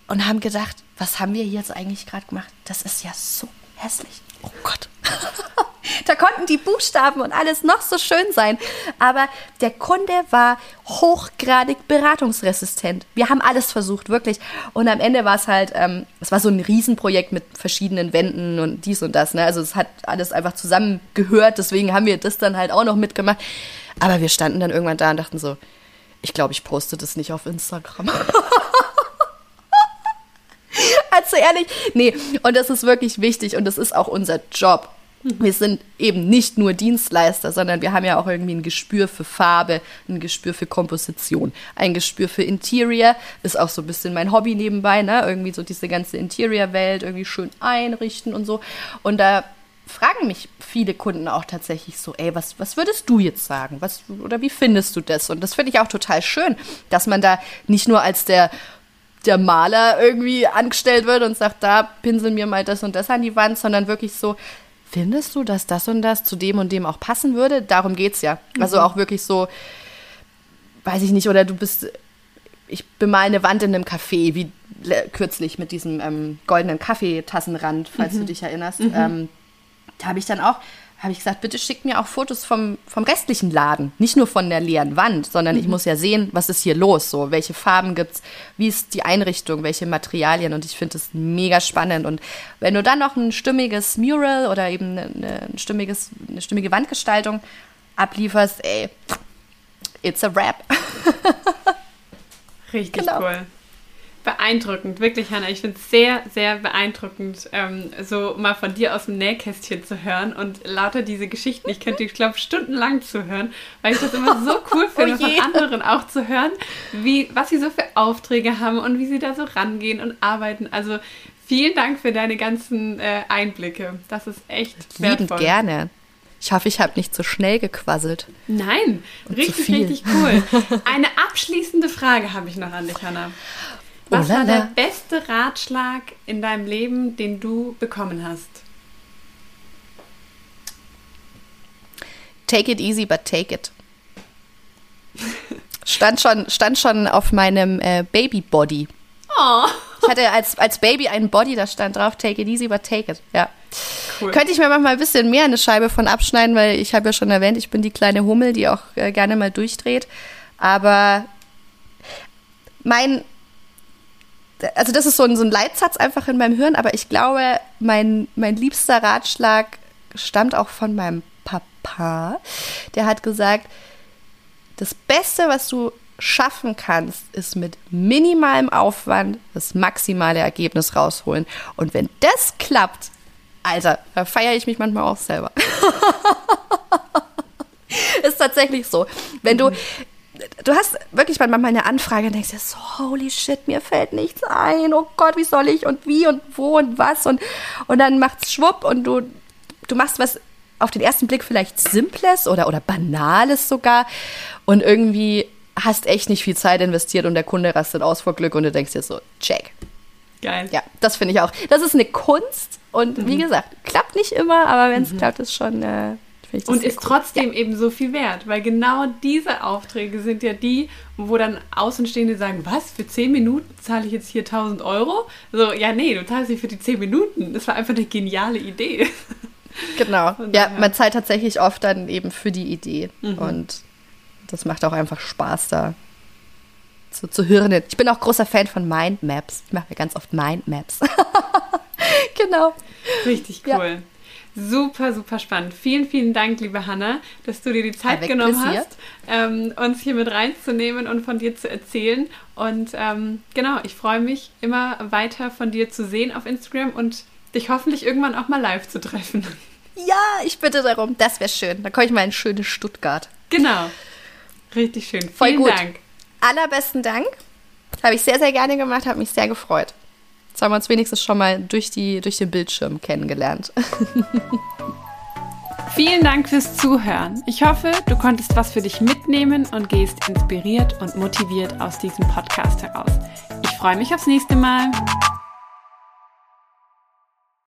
und haben gedacht, was haben wir hier jetzt eigentlich gerade gemacht? Das ist ja so hässlich. Oh Gott. da konnten die Buchstaben und alles noch so schön sein. Aber der Kunde war hochgradig beratungsresistent. Wir haben alles versucht, wirklich. Und am Ende war es halt, ähm, es war so ein Riesenprojekt mit verschiedenen Wänden und dies und das. Ne? Also es hat alles einfach zusammengehört. Deswegen haben wir das dann halt auch noch mitgemacht. Aber wir standen dann irgendwann da und dachten so, ich glaube, ich poste das nicht auf Instagram. also ehrlich, nee, und das ist wirklich wichtig und das ist auch unser Job. Wir sind eben nicht nur Dienstleister, sondern wir haben ja auch irgendwie ein Gespür für Farbe, ein Gespür für Komposition, ein Gespür für Interior. Ist auch so ein bisschen mein Hobby nebenbei, ne? Irgendwie so diese ganze Interior-Welt irgendwie schön einrichten und so. Und da fragen mich viele Kunden auch tatsächlich so, ey, was, was würdest du jetzt sagen? Was, oder wie findest du das? Und das finde ich auch total schön, dass man da nicht nur als der der Maler irgendwie angestellt wird und sagt, da pinsel mir mal das und das an die Wand, sondern wirklich so, findest du, dass das und das zu dem und dem auch passen würde? Darum geht es ja. Also mhm. auch wirklich so, weiß ich nicht, oder du bist, ich bemal eine Wand in einem Café, wie kürzlich mit diesem ähm, goldenen Kaffeetassenrand, falls mhm. du dich erinnerst. Mhm. Ähm, da habe ich dann auch habe ich gesagt, bitte schickt mir auch Fotos vom, vom restlichen Laden. Nicht nur von der leeren Wand, sondern mhm. ich muss ja sehen, was ist hier los, so, welche Farben gibt's, wie ist die Einrichtung, welche Materialien und ich finde das mega spannend. Und wenn du dann noch ein stimmiges Mural oder eben eine, ein stimmiges, eine stimmige Wandgestaltung ablieferst, ey, it's a wrap. Richtig genau. cool beeindruckend, wirklich, Hanna. Ich finde es sehr, sehr beeindruckend, ähm, so mal von dir aus dem Nähkästchen zu hören und lauter diese Geschichten. Ich könnte, ich glaube, stundenlang zuhören, weil ich das immer so cool finde, oh von anderen auch zu hören, wie, was sie so für Aufträge haben und wie sie da so rangehen und arbeiten. Also vielen Dank für deine ganzen äh, Einblicke. Das ist echt wertvoll. gerne. Ich hoffe, ich habe nicht zu so schnell gequasselt. Nein, richtig, richtig cool. Eine abschließende Frage habe ich noch an dich, Hanna. Was oh, war der beste Ratschlag in deinem Leben, den du bekommen hast? Take it easy, but take it. Stand schon, stand schon auf meinem äh, Baby-Body. Oh. Ich hatte als, als Baby einen Body, da stand drauf, take it easy, but take it. Ja. Cool. Könnte ich mir manchmal ein bisschen mehr eine Scheibe von abschneiden, weil ich habe ja schon erwähnt, ich bin die kleine Hummel, die auch äh, gerne mal durchdreht. Aber mein, also das ist so ein, so ein Leitsatz einfach in meinem Hirn, aber ich glaube, mein, mein liebster Ratschlag stammt auch von meinem Papa. Der hat gesagt, das Beste, was du schaffen kannst, ist mit minimalem Aufwand das maximale Ergebnis rausholen. Und wenn das klappt, Alter, da feiere ich mich manchmal auch selber. ist tatsächlich so. Wenn du, du hast wirklich manchmal eine Anfrage und denkst dir so, holy shit, mir fällt nichts ein. Oh Gott, wie soll ich und wie und wo und was und, und dann macht's schwupp und du, du machst was auf den ersten Blick vielleicht Simples oder, oder Banales sogar und irgendwie hast echt nicht viel Zeit investiert und der Kunde rastet aus vor Glück und du denkst dir so, check. Geil. Ja, das finde ich auch. Das ist eine Kunst und mhm. wie gesagt, klappt nicht immer, aber wenn es mhm. klappt, ist schon äh, und ist cool. trotzdem ja. eben so viel wert, weil genau diese Aufträge sind ja die, wo dann Außenstehende sagen, was, für 10 Minuten zahle ich jetzt hier 1000 Euro? So, ja, nee, du zahlst nicht für die 10 Minuten. Das war einfach eine geniale Idee. Genau, ja, man zahlt tatsächlich oft dann eben für die Idee mhm. und das macht auch einfach Spaß da zu, zu hören. Ich bin auch großer Fan von Mindmaps. Ich mache mir ganz oft Mindmaps. genau. Richtig cool. Ja. Super, super spannend. Vielen, vielen Dank, liebe Hanna, dass du dir die Zeit Avec genommen Plaisir. hast, ähm, uns hier mit reinzunehmen und von dir zu erzählen. Und ähm, genau, ich freue mich, immer weiter von dir zu sehen auf Instagram und dich hoffentlich irgendwann auch mal live zu treffen. Ja, ich bitte darum. Das wäre schön. Dann komme ich mal in schönes Stuttgart. Genau. Richtig schön. Vielen Voll gut. Dank. Allerbesten Dank. Habe ich sehr, sehr gerne gemacht, habe mich sehr gefreut. Jetzt haben wir uns wenigstens schon mal durch, die, durch den Bildschirm kennengelernt. Vielen Dank fürs Zuhören. Ich hoffe, du konntest was für dich mitnehmen und gehst inspiriert und motiviert aus diesem Podcast heraus. Ich freue mich aufs nächste Mal.